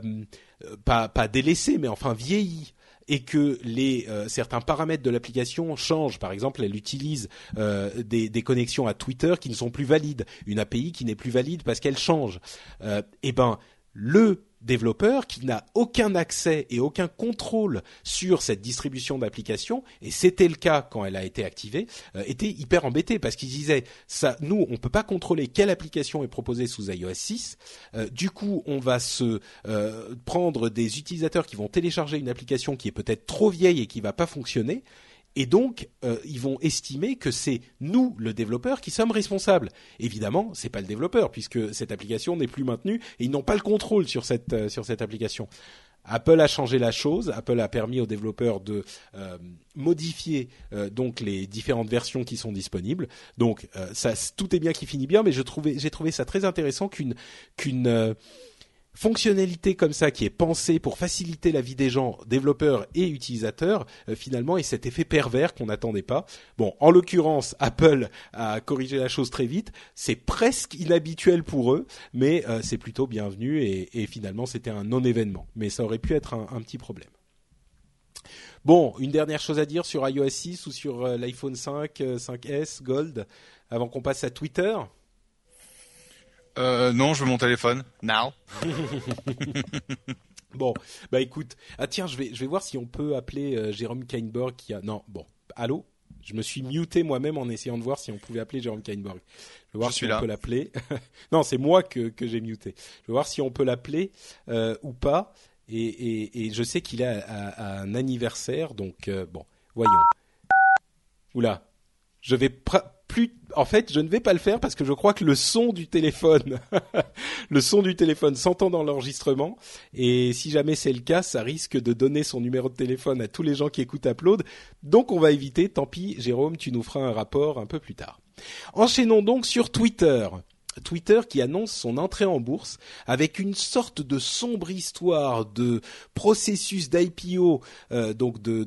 A: pas, pas délaissée, mais enfin vieillie, et que les certains paramètres de l'application changent. Par exemple, elle utilise des, des, connexions à Twitter qui ne sont plus valides, une API qui n'est plus valide parce qu'elle change. eh ben, le développeur qui n'a aucun accès et aucun contrôle sur cette distribution d'applications, et c'était le cas quand elle a été activée, euh, était hyper embêté parce qu'il disait ça, nous on peut pas contrôler quelle application est proposée sous iOS 6. Euh, du coup, on va se euh, prendre des utilisateurs qui vont télécharger une application qui est peut-être trop vieille et qui va pas fonctionner et donc, euh, ils vont estimer que c'est nous, le développeur, qui sommes responsables. Évidemment, c'est pas le développeur puisque cette application n'est plus maintenue et ils n'ont pas le contrôle sur cette euh, sur cette application. Apple a changé la chose. Apple a permis aux développeurs de euh, modifier donc les différentes versions qui sont disponibles. Donc ça, tout est bien qui finit bien, mais j'ai trouvé ça très intéressant qu'une qu'une fonctionnalité comme ça qui est pensée pour faciliter la vie des gens, développeurs et utilisateurs, euh, finalement, et cet effet pervers qu'on n'attendait pas. Bon, en l'occurrence, Apple a corrigé la chose très vite. C'est presque inhabituel pour eux, mais euh, c'est plutôt bienvenu et, finalement, c'était un non-événement. Mais ça aurait pu être un, petit problème. Bon, une dernière chose à dire sur iOS 6 ou sur euh, l'iPhone 5, 5S, Gold, avant qu'on passe à Twitter.
B: Euh, non, je veux mon téléphone. Now.
A: bon, bah écoute, ah tiens, je vais je vais voir si on peut appeler euh, Jérôme Kainborg qui a non, bon, allô? Je me suis muté moi-même en essayant de voir si on pouvait appeler Jérôme Kainborg. Je vais voir si on peut l'appeler. non, c'est moi que que j'ai muté. Je vais voir si on peut l'appeler euh, ou pas. Et, et, et je sais qu'il a, un anniversaire, donc euh, bon, voyons. Oula, je vais en fait, je ne vais pas le faire parce que je crois que le son du téléphone, le son du téléphone s'entend dans l'enregistrement. Et si jamais c'est le cas, ça risque de donner son numéro de téléphone à tous les gens qui écoutent Upload. Donc on va éviter. Tant pis, Jérôme, tu nous feras un rapport un peu plus tard. Enchaînons donc sur Twitter. Twitter qui annonce son entrée en bourse avec une sorte de sombre histoire de processus d'IPO, euh, donc de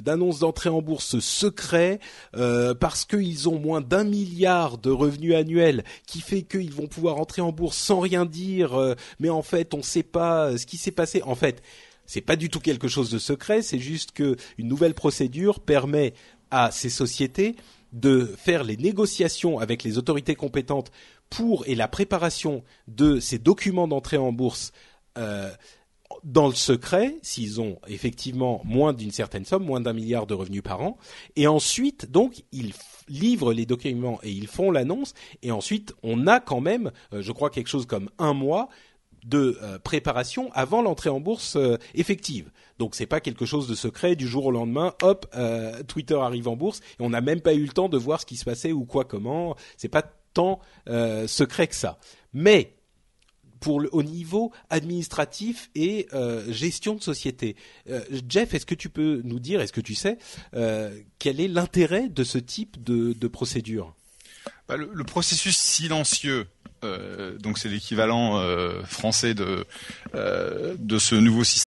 A: d'annonce d'entrée en bourse secret, euh, parce qu'ils ont moins d'un milliard de revenus annuels, qui fait qu'ils vont pouvoir entrer en bourse sans rien dire, euh, mais en fait on ne sait pas ce qui s'est passé. En fait, c'est pas du tout quelque chose de secret, c'est juste que une nouvelle procédure permet à ces sociétés de faire les négociations avec les autorités compétentes pour et la préparation de ces documents d'entrée en bourse euh, dans le secret, s'ils ont effectivement moins d'une certaine somme, moins d'un milliard de revenus par an, et ensuite donc ils livrent les documents et ils font l'annonce, et ensuite on a quand même, euh, je crois quelque chose comme un mois de euh, préparation avant l'entrée en bourse effective. Donc c'est pas quelque chose de secret du jour au lendemain. Hop, Twitter arrive en bourse et on n'a même pas eu le temps de voir ce qui se passait ou quoi comment. C'est pas euh, secret que ça. Mais pour le, au niveau administratif et euh, gestion de société. Euh, Jeff, est-ce que tu peux nous dire, est-ce que tu sais, quel est l'intérêt de ce type de, procédure?
B: Bah, le, processus silencieux, donc c'est l'équivalent français de ce nouveau système.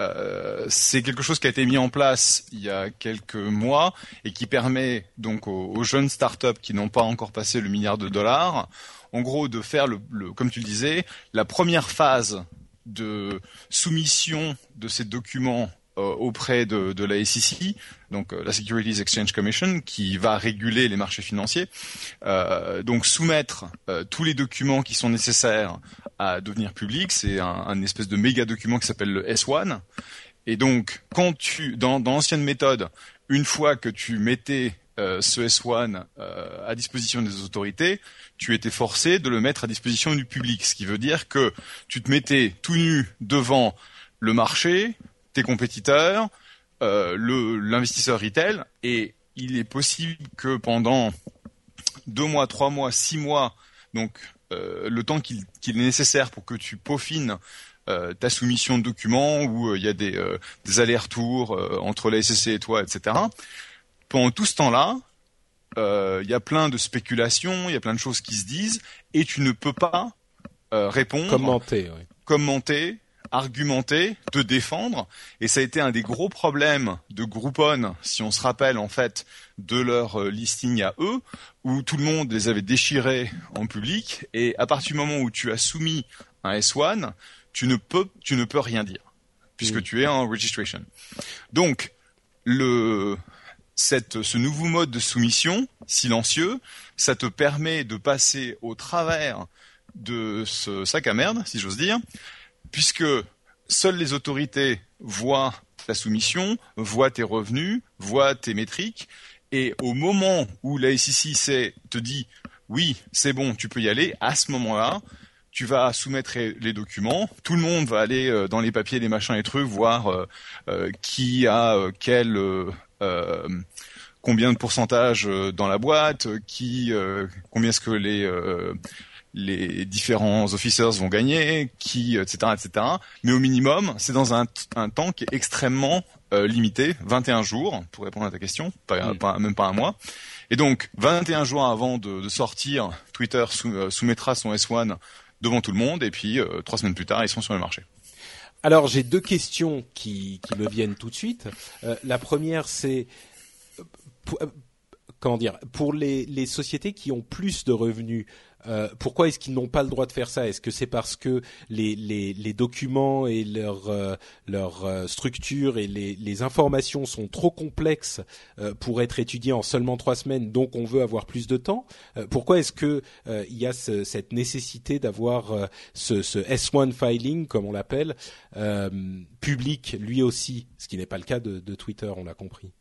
B: Euh, c'est quelque chose qui a été mis en place il y a quelques mois et qui permet donc aux, jeunes startups qui n'ont pas encore passé le milliard de dollars, en gros, de faire le, comme tu le disais, la première phase de soumission de ces documents auprès de, de la SEC, donc euh, la Securities Exchange Commission, qui va réguler les marchés financiers. Euh, donc soumettre euh, tous les documents qui sont nécessaires à devenir publics, c'est un, un espèce de méga document qui s'appelle le S1. Et donc, quand tu, dans, dans l'ancienne méthode, une fois que tu mettais euh, ce S1 euh, à disposition des autorités, tu étais forcé de le mettre à disposition du public, ce qui veut dire que tu te mettais tout nu devant le marché, tes compétiteurs, euh, le- l'investisseur retail, et il est possible que pendant deux mois, trois mois, six mois, donc euh, le temps qu'il qu'il est nécessaire pour que tu peaufines euh, ta soumission de documents où euh, il y a des, euh, des allers-retours euh, entre la SEC et toi, etc. Pendant tout ce temps-là, euh, il y a plein de spéculations, il y a plein de choses qui se disent, et tu ne peux pas euh, répondre
A: Commenter, oui.
B: commenter, argumenter, te défendre. Et ça a été un des gros problèmes de Groupon, si on se rappelle en fait de leur euh, listing à eux, où tout le monde les avait déchirés en public. Et à partir du moment où tu as soumis un S1, tu ne peux, tu ne peux rien dire, puisque
A: Oui.
B: tu es en registration. Donc, le, cette, ce nouveau mode de soumission silencieux, ça te permet de passer au travers de ce sac à merde, si j'ose dire, puisque seules les autorités voient ta soumission, voient tes revenus, voient tes métriques, et au moment où la SEC te dit oui, c'est bon, tu peux y aller, à ce moment-là, tu vas soumettre les documents, tout le monde va aller euh, dans les papiers, les machins et trucs, voir euh, euh, qui a quel combien de pourcentage dans la boîte, qui combien est-ce que les les différents officers vont gagner, qui, etc., etc. Mais au minimum, c'est dans un, un temps qui est extrêmement euh, limité, 21 jours, pour répondre à ta question, pas, pas- même pas un mois. Et donc, 21 jours avant de, de sortir, Twitter sou- euh, soumettra son S1 devant tout le monde, et puis euh, trois semaines plus tard, ils sont sur le marché.
A: Alors j'ai deux questions qui, qui me viennent tout de suite. Euh, la première c'est euh, pour- euh, comment dire pour les, les sociétés qui ont plus de revenus. Euh, pourquoi est-ce qu'ils n'ont pas le droit de faire ça? Est-ce que c'est parce que les, les, les documents et leur, euh, leur euh, structure et les, les informations sont trop complexes euh, pour être étudiées en seulement trois semaines, donc on veut avoir plus de temps? Euh, Pourquoi est-ce que il y a ce- cette nécessité d'avoir ce, ce S1 filing, comme on l'appelle, public lui aussi, ce qui n'est pas le cas de, de Twitter, on l'a compris.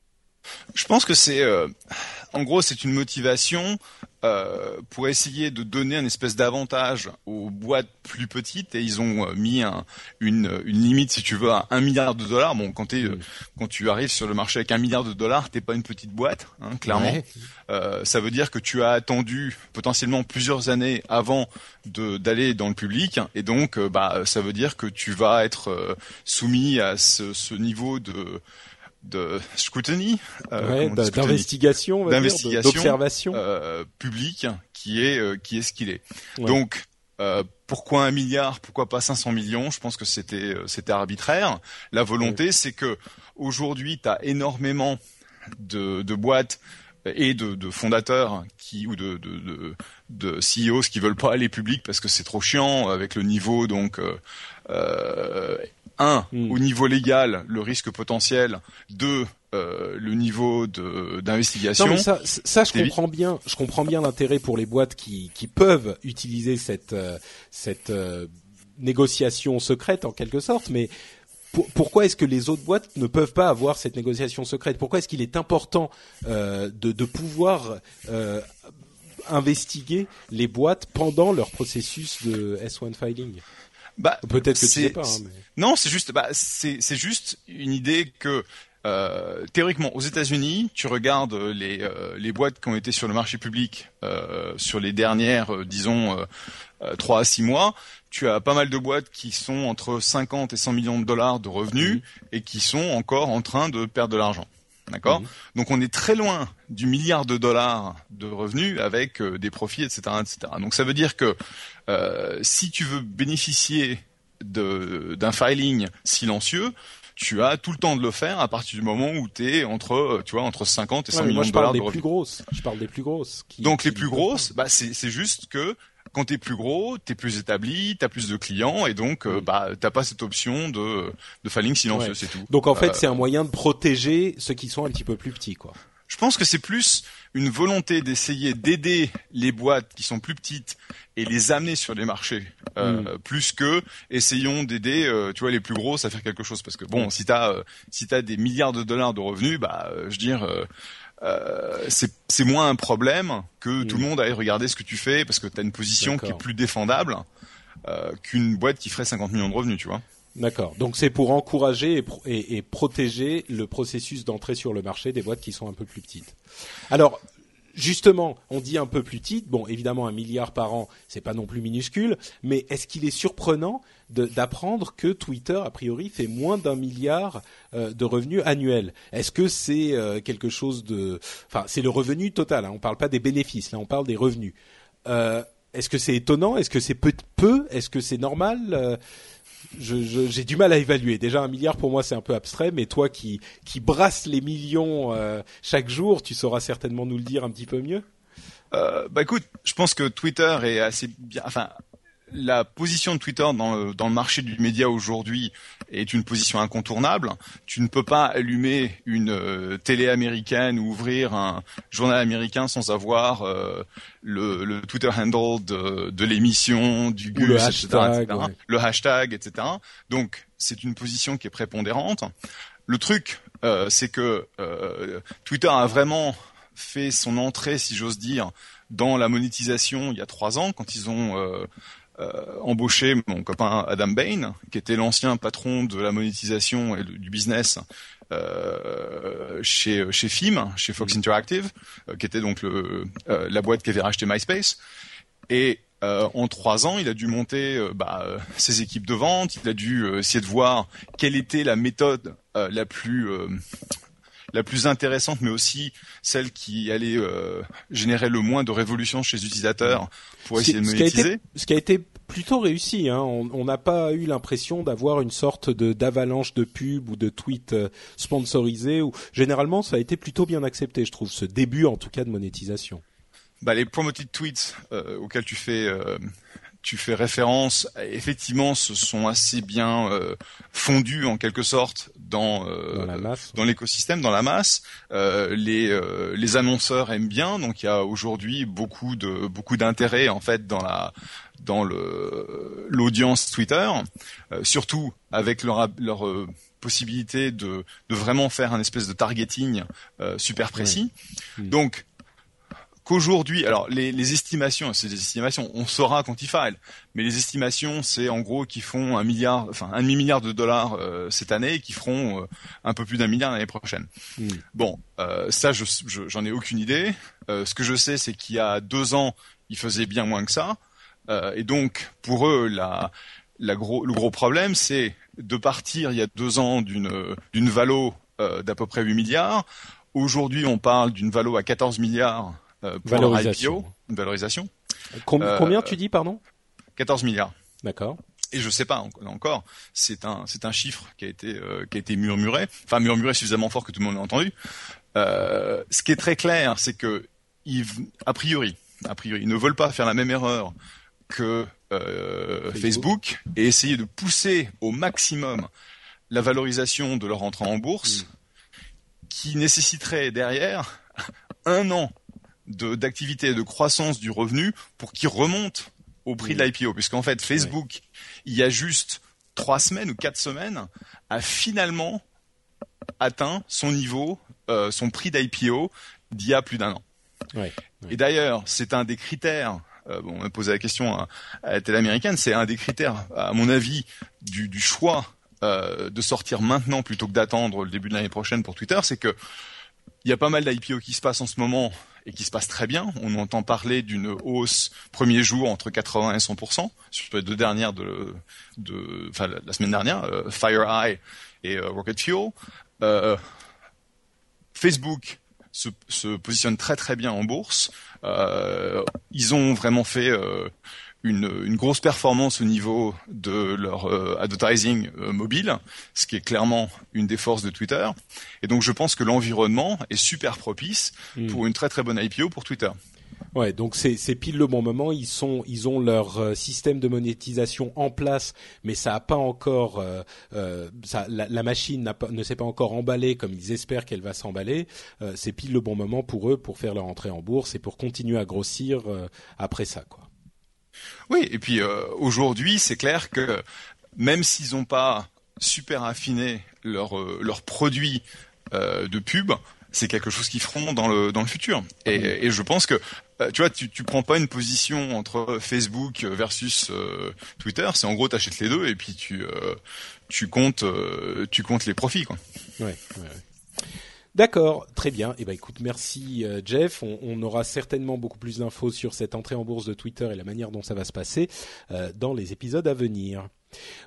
B: Je pense que c'est, euh, en gros, c'est une motivation euh, pour essayer de donner un espèce d'avantage aux boîtes plus petites et ils ont euh, mis un, une, une limite, si tu veux, à un milliard de dollars. Bon, quand, t'es, euh, quand tu arrives sur le marché avec un milliard de dollars, t'es pas une petite boîte, hein, clairement.
A: Ouais.
B: Euh, ça veut dire que tu as attendu potentiellement plusieurs années avant d'aller dans le public et donc bah ça veut dire que tu vas être euh, soumis à ce, ce niveau de de scrutiny, euh,
A: Ouais,
B: scrutiny
A: d'investigation, d'observation.
B: euh, public qui est euh, qui est ce qu'il est.
A: Ouais.
B: Donc pourquoi un milliard Pourquoi pas 500 millions? Je pense que c'était c'était arbitraire. La volonté, c'est que aujourd'hui, tu as énormément de, de boîtes et de, de fondateurs qui ou de, de, de, de CEOs qui veulent pas aller public parce que c'est trop chiant avec le niveau donc euh, un
A: Mm.
B: au niveau légal le risque potentiel deux le niveau d'investigation.
A: Ça, ça je comprends bien. Je comprends bien l'intérêt pour les boîtes qui, qui peuvent utiliser cette cette négociation secrète en quelque sorte, mais pourquoi est-ce que les autres boîtes ne peuvent pas avoir cette négociation secrète? Pourquoi est-ce qu'il est important euh, de, de, pouvoir euh, investiguer les boîtes pendant leur processus de S1 filing?
B: Bah,
A: Peut-être que tu sais pas. Hein, mais...
B: Non, c'est juste, bah, c'est juste une idée que euh, théoriquement, aux États-Unis, tu regardes les, euh, les boîtes qui ont été sur le marché public euh, sur les dernières, euh, disons, euh, 3 à 6 mois. Tu as pas mal de boîtes qui sont entre 50 et 100 millions de dollars de revenus et qui sont encore en train de perdre de l'argent. D'accord mmh. Donc on est très loin du milliard de dollars de revenus avec des profits, etc., etc. Donc ça veut dire que si tu veux bénéficier d'un filing silencieux, tu as tout le temps de le faire à partir du moment où tu es entre, euh, tu vois, entre 50 et 100 millions de dollars de
A: Plus grosses. Je parle des plus grosses.
B: Donc les plus grosses, bah c'est juste que quand tu es plus gros, tu es plus établi, tu as plus de clients et donc euh, bah t'as pas cette option de de filing silencieux, c'est tout.
A: Donc en fait, euh, c'est un moyen de protéger ceux qui sont un petit peu plus petits quoi.
B: Je pense que c'est plus une volonté d'essayer d'aider les boîtes qui sont plus petites et les amener sur les marchés, euh, mm. plus que essayons d'aider, euh, tu vois, les plus grosses à faire quelque chose. Parce que bon, si t'as euh, si t'as des milliards de dollars de revenus, bah, je veux dire. C'est moins un problème que tout le monde aille regarder ce que tu fais parce que tu as une position qui est plus défendable qu'une boîte qui ferait 50 millions de revenus, tu vois.
A: D'accord. Donc c'est pour encourager et, protéger le processus d'entrée sur le marché des boîtes qui sont un peu plus petites. Alors justement, on dit un peu plus petite. Bon, évidemment, un milliard par an, c'est pas non plus minuscule, mais est-ce qu'il est surprenant d'apprendre que Twitter, a priori, fait moins d'un milliard euh, de revenus annuels? Est-ce que c'est euh, quelque chose de, enfin, c'est le revenu total. Hein, on parle pas des bénéfices, là, on parle des revenus. Euh, est-ce que c'est étonnant? Est-ce que c'est peu, peu? Est-ce que c'est normal? J'ai du mal à évaluer. Déjà un milliard pour moi c'est un peu abstrait, mais toi qui qui brasse les millions euh, chaque jour, tu sauras certainement nous le dire un petit peu mieux.
B: Euh, bah écoute, je pense que Twitter est assez bien, enfin la position de Twitter dans dans le marché du média aujourd'hui est une position incontournable. Tu ne peux pas allumer une euh, télé américaine ou ouvrir un journal américain sans avoir euh, le, le, Twitter handle de, de l'émission, du
A: Gus, le hashtag,
B: etc., le hashtag, etc. Donc c'est une position qui est prépondérante. Le truc, euh, c'est que Twitter a vraiment fait son entrée, si j'ose dire, dans la monétisation il y a trois ans, quand ils ont euh, embauché mon copain Adam Bain, qui était l'ancien patron de la monétisation et du business euh, chez chez FIM, chez Fox Interactive, euh, qui était donc le, la boîte qui avait racheté MySpace. Et en trois ans, il a dû monter bah, ses équipes de vente. Il a dû essayer de voir quelle était la méthode la plus la plus intéressante, mais aussi celle qui allait euh, générer le moins de révolution chez les utilisateurs pour essayer de monétiser.
A: Ce qui a été, plutôt réussi. Hein. On n'a pas eu l'impression d'avoir une sorte de d'avalanche de pubs ou de tweets euh, sponsorisés. Ou généralement, ça a été plutôt bien accepté, je trouve, ce début en tout cas de monétisation.
B: Bah, les promoted tweets euh, auxquels tu fais tu fais référence, effectivement, se sont assez bien euh, fondus en quelque sorte dans
A: euh,
B: dans l'écosystème, dans la masse. Euh, les euh, les annonceurs aiment bien, donc il y a aujourd'hui beaucoup de beaucoup d'intérêt en fait dans la dans le l'audience Twitter, euh, surtout avec leur leur possibilité de, de vraiment faire un espèce de targeting super précis. Donc qu'aujourd'hui, alors les, les estimations, c'est des estimations, on saura quand ils file, mais les estimations, c'est en gros qu'ils font un milliard, enfin un demi milliard de dollars euh, cette année et qui feront euh, un peu plus d'un milliard l'année prochaine. Hmm. Bon, euh, ça, je, j'en ai aucune idée. ce que je sais, c'est qu'il y a deux ans, ils faisaient bien moins que ça, et donc pour eux, la, la gros, le gros problème, c'est de partir il y a deux ans d'une d'une valo d'à peu près 8 milliards. Aujourd'hui, on parle d'une valo à 14 milliards
A: pour valorisation.
B: une valorisation.
A: Euh, combien tu dis, pardon?
B: 14 milliards.
A: D'accord.
B: Et je sais pas encore, c'est un c'est un chiffre qui a été euh, qui a été murmuré, enfin murmuré suffisamment fort que tout le monde l'a entendu. Euh, ce qui est très clair, c'est que ils, a priori, a priori, ils ne veulent pas faire la même erreur que euh, Facebook. et essayer de pousser au maximum la valorisation de leur entrée en bourse. Mm qui nécessiterait derrière un an d'activité et de croissance du revenu pour qu'il remonte au prix de l'IPO. Puisqu'en fait, Facebook, il y a juste trois semaines ou quatre semaines, a finalement atteint son niveau, euh, son prix d'IPO d'il y a plus d'un an. Et d'ailleurs, c'est un des critères. Euh, bon, on m'a posé la question à, la télé américaine. C'est un des critères, à mon avis, du, du choix euh, de sortir maintenant plutôt que d'attendre le début de l'année prochaine pour Twitter. C'est que il y a pas mal d'IPO qui se passent en ce moment et qui se passent très bien. On entend parler d'une hausse premier jour entre 80 et 100% sur les deux dernières de, la semaine dernière, euh, FireEye et euh, Rocket Fuel. Euh, Facebook se, positionne très très bien en bourse. Ils ont vraiment fait une, une, grosse performance au niveau de leur euh, advertising euh, mobile, ce qui est clairement une des forces de Twitter. Et donc je pense que l'environnement est super propice hmm. pour une très très bonne IPO pour Twitter.
A: Ouais, donc c'est pile le bon moment. Ils sont, ils ont leur euh, système de monétisation en place, mais ça a pas encore, euh, euh ça, la, la, machine pas, ne s'est pas encore emballée comme ils espèrent qu'elle va s'emballer. Euh, c'est pile le bon moment pour eux pour faire leur entrée en bourse et pour continuer à grossir après ça, quoi.
B: Oui, et puis aujourd'hui, c'est clair que même s'ils n'ont pas super affiné leur leur produit de pub, c'est quelque chose qu'ils feront dans le dans le futur. Et, et je pense que euh, tu vois, tu, tu prends pas une position entre Facebook versus euh, Twitter. C'est en gros, t'achètes les deux et puis tu euh, tu comptes tu comptes les profits quoi.
A: Ouais. ouais, D'accord, très bien. Eh ben écoute, merci Jeff. On, on, aura certainement beaucoup plus d'infos sur cette entrée en bourse de Twitter et la manière dont ça va se passer dans les épisodes à venir.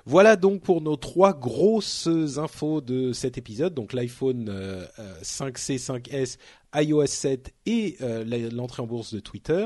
A: Voilà donc pour nos trois grosses infos de cet épisode, donc l'iPhone 5C, euh, 5S, euh, iOS 7 et euh, l'entrée en bourse de Twitter.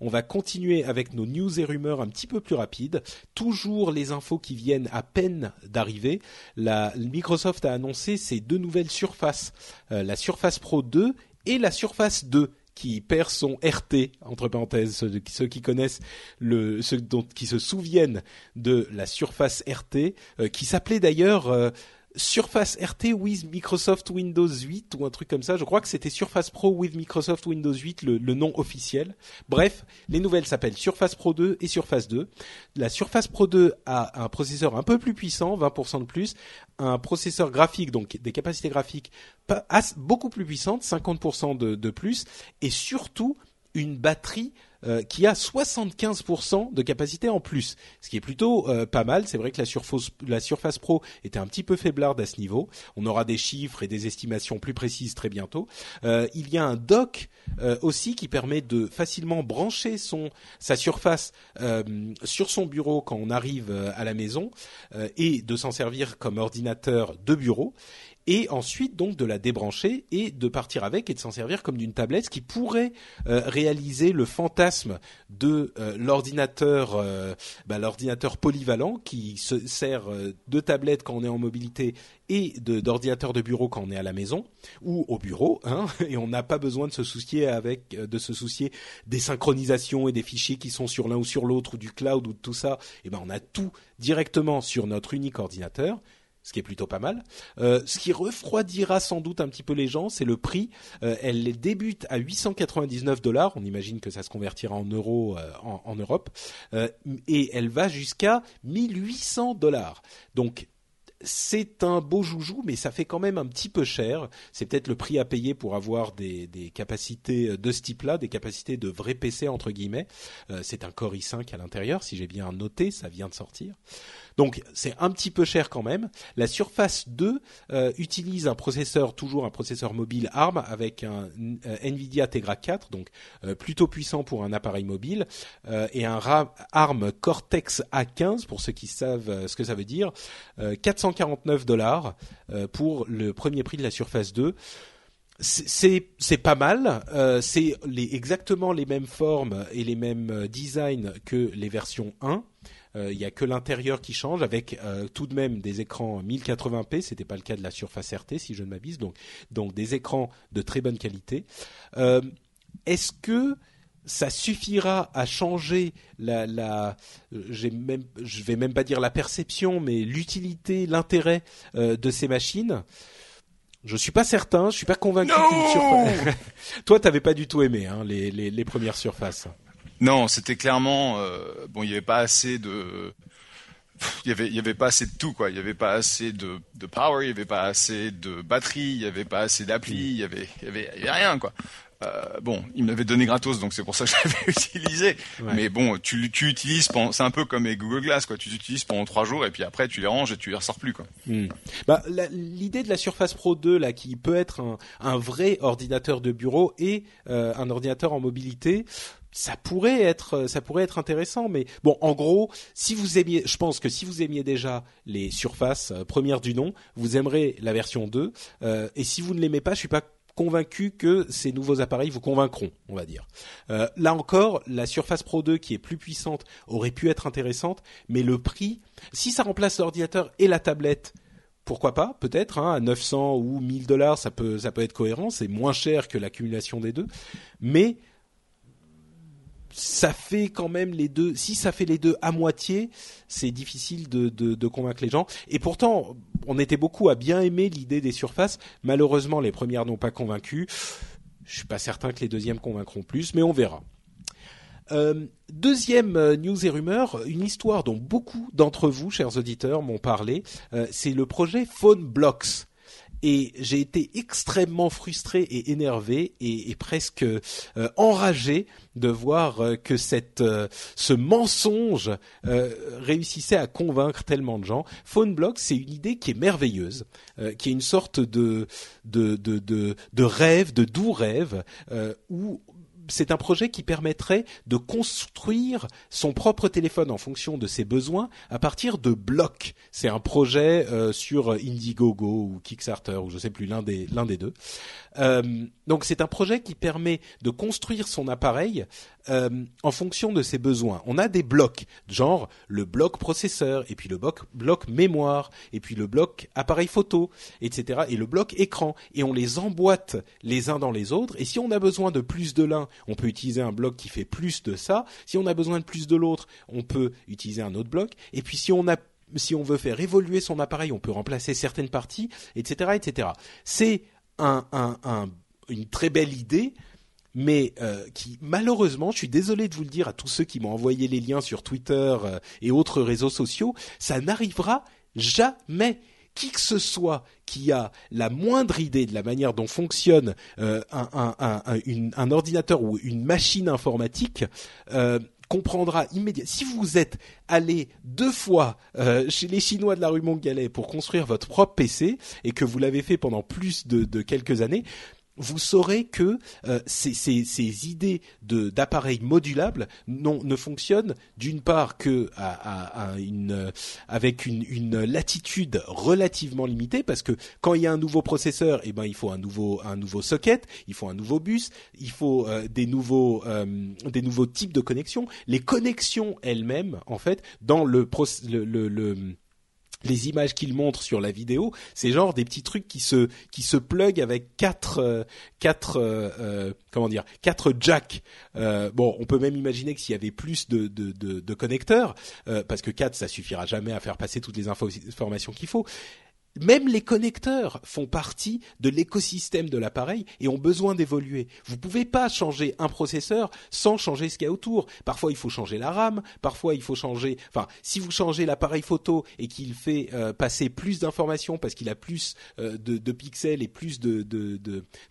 A: On va continuer avec nos news et rumeurs un petit peu plus rapides. Toujours les infos qui viennent à peine d'arriver. Microsoft a annoncé ses deux nouvelles surfaces, la Surface Pro 2 et la Surface 2 qui perd son RT entre parenthèses ceux, qui connaissent le ceux dont, qui se souviennent de la Surface RT euh, qui s'appelait d'ailleurs euh, Surface RT with Microsoft Windows 8 ou un truc comme ça. Je crois que c'était Surface Pro with Microsoft Windows 8, le, nom officiel. Bref, les nouvelles s'appellent Surface Pro 2 et Surface 2. La Surface Pro 2 a un processeur un peu plus puissant, 20% de plus, un processeur graphique, donc des capacités graphiques beaucoup plus puissantes, 50% de, de plus, et surtout une batterie euh, qui a 75% de capacité en plus, ce qui est plutôt euh, pas mal. C'est vrai que la Surface, la Surface Pro était un petit peu faiblarde à ce niveau. On aura des chiffres et des estimations plus précises très bientôt. Euh, il y a un dock aussi qui permet de facilement brancher son sa surface sur son bureau quand on arrive à la maison et de s'en servir comme ordinateur de bureau et ensuite donc de la débrancher et de partir avec et de s'en servir comme d'une tablette, qui pourrait euh, réaliser le fantasme de euh, l'ordinateur, euh, bah, l'ordinateur polyvalent qui se sert de tablette quand on est en mobilité et d'ordinateur de, bureau quand on est à la maison ou au bureau, hein, et on n'a pas besoin de se soucier avec de se soucier des synchronisations et des fichiers qui sont sur l'un ou sur l'autre ou du cloud ou de tout ça. Et eh ben on a tout directement sur notre unique ordinateur ce qui est plutôt pas mal. Euh, ce qui refroidira sans doute un petit peu les gens, c'est le prix. Euh, elle débute à 899 dollars. On imagine que ça se convertira en euros euh, en, Europe, et elle va jusqu'à 1800 dollars. Donc c'est un beau joujou, mais ça fait quand même un petit peu cher. C'est peut-être le prix à payer pour avoir des, capacités de ce type-là, des capacités de vrai PC entre guillemets. C'est un Core i5 à l'intérieur, si j'ai bien noté, ça vient de sortir. Donc c'est un petit peu cher quand même. La Surface 2 euh, utilise un processeur, toujours un processeur mobile ARM avec un euh, Nvidia Tegra 4, donc euh, plutôt puissant pour un appareil mobile, et un ARM Cortex A15 pour ceux qui savent ce que ça veut dire. 449 dollars pour le premier prix de la Surface 2 c'est c'est pas mal. Euh, c'est les, exactement les mêmes formes et les mêmes designs que les versions 1. Euh, il y a que l'intérieur qui change avec euh, tout de même des écrans 1080p. C'était pas le cas de la Surface RT si je ne m'abuse. Donc donc des écrans de très bonne qualité. Euh, est-ce que ça suffira à changer la, la j'ai même, je vais même pas dire la perception, mais l'utilité, l'intérêt de ces machines? Je suis pas certain, je suis pas convaincu qu'une surface. Toi, t'avais pas du tout aimé hein, les, les, les premières surfaces.
B: Non, c'était clairement euh, bon. Il y avait pas assez de, il y avait il y avait pas assez de tout quoi. Il y avait pas assez de, de power, il y avait pas assez de batterie, il y avait pas assez d'appli, il y avait il y avait, il y avait rien quoi. Euh, bon, il me l'avait donné gratos, donc c'est pour ça que je l'avais utilisé.
A: Ouais.
B: Mais bon, tu, tu utilises, pendant- c'est un peu comme les Google Glass, quoi. Tu utilises pendant trois jours et puis après tu les ranges et tu les ressors plus, quoi.
A: Hmm. Bah, l'idée de la Surface Pro 2 là, qui peut être un, un vrai ordinateur de bureau et euh, un ordinateur en mobilité, ça pourrait être, ça pourrait être intéressant. Mais bon, en gros, si vous aimiez, je pense que si vous aimiez déjà les surfaces euh, premières du nom, vous aimerez la version 2. Euh, et si vous ne l'aimez pas, je suis pas convaincu que ces nouveaux appareils vous convaincront, on va dire. Euh, là encore, la Surface Pro 2 qui est plus puissante aurait pu être intéressante, mais le prix, si ça remplace l'ordinateur et la tablette, pourquoi pas Peut-être hein, à 900 ou 1000 dollars, ça peut ça peut être cohérent. C'est moins cher que l'accumulation des deux, mais ça fait quand même les deux. Si ça fait les deux à moitié, c'est difficile de, convaincre les gens. Et pourtant, on était beaucoup à bien aimer l'idée des surfaces. Malheureusement, les premières n'ont pas convaincu. Je suis pas certain que les deuxièmes convaincront plus, mais on verra. Euh, deuxième euh, news et rumeur, une histoire dont beaucoup d'entre vous, chers auditeurs, m'ont parlé. Euh, c'est le projet Phone Blocks. Et j'ai été extrêmement frustré et énervé et, presque euh, enragé de voir euh, que cette, euh, ce mensonge euh, réussissait à convaincre tellement de gens. Phone Blocks, c'est une idée qui est merveilleuse, qui est une sorte de, de, de, de, de rêve, de doux rêve, où c'est un projet qui permettrait de construire son propre téléphone en fonction de ses besoins à partir de blocs. C'est un projet euh, sur Indiegogo ou Kickstarter ou je sais plus l'un des l'un des deux. Euh, donc c'est un projet qui permet de construire son appareil euh, en fonction de ses besoins. On a des blocs, genre le bloc processeur et puis le bloc, bloc mémoire et puis le bloc appareil photo, etc. et le bloc écran et on les emboîte les uns dans les autres. Et si on a besoin de plus de l'un, on peut utiliser un bloc qui fait plus de ça. Si on a besoin de plus de l'autre, on peut utiliser un autre bloc. Et puis si on a si on veut faire évoluer son appareil, on peut remplacer certaines parties, etc., etc. C'est un, un, un, une très belle idée, mais euh, qui malheureusement, je suis désolé de vous le dire à tous ceux qui m'ont envoyé les liens sur Twitter euh, et autres réseaux sociaux, ça n'arrivera jamais. Qui que ce soit qui a la moindre idée de la manière dont fonctionne euh, un, un, un, ordinateur ou une machine informatique, comprendra immédiatement. Si vous êtes allé deux fois chez les Chinois de la rue Montgalais pour construire votre propre PC et que vous l'avez fait pendant plus de quelques années, vous saurez que euh, ces, ces, ces idées d'appareils modulables non, ne fonctionnent d'une part que à, à, à une, euh, avec une, une latitude relativement limitée parce que quand il y a un nouveau processeur, eh ben il faut un nouveau un nouveau socket, il faut un nouveau bus, il faut euh, des nouveaux euh, des nouveaux types de connexions. Les connexions elles-mêmes, en fait, dans le, le, le, le les images qu'il montre sur la vidéo, c'est genre des petits trucs qui se qui se plug avec quatre euh, quatre euh, euh, comment dire quatre jacks. Euh, bon, on peut même imaginer que s'il y avait plus de de, de, de connecteurs, euh, parce que quatre ça suffira jamais à faire passer toutes les informations qu'il faut. Même les connecteurs font partie de l'écosystème de l'appareil et ont besoin d'évoluer. Vous pouvez pas changer un processeur sans changer ce qu'il y a autour. Parfois, il faut changer la RAM. Parfois, il faut changer. Enfin, si vous changez l'appareil photo et qu'il fait euh, passer plus d'informations parce qu'il a plus euh, de, pixels et plus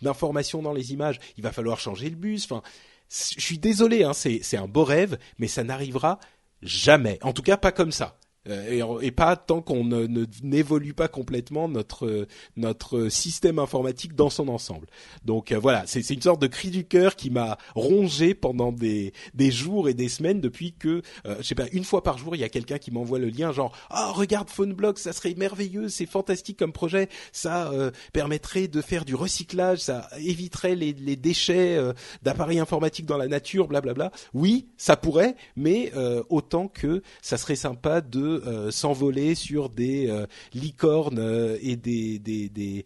A: d'informations dans les images, il va falloir changer le bus. Enfin, je suis désolé, hein, c'est un beau rêve, mais ça n'arrivera jamais. En tout cas, pas comme ça. Euh, et, et pas tant qu'on ne- n'évolue pas complètement notre notre système informatique dans son ensemble. Donc euh, voilà, c'est une sorte de cri du cœur qui m'a rongé pendant des des jours et des semaines depuis que euh, je sais pas une fois par jour il y a quelqu'un qui m'envoie le lien genre ah regarde PhoneBlock ça serait merveilleux c'est fantastique comme projet ça permettrait de faire du recyclage ça éviterait les les déchets d'appareils informatiques dans la nature blablabla oui ça pourrait mais autant que ça serait sympa de euh, s'envoler sur des euh, licornes euh, et des des des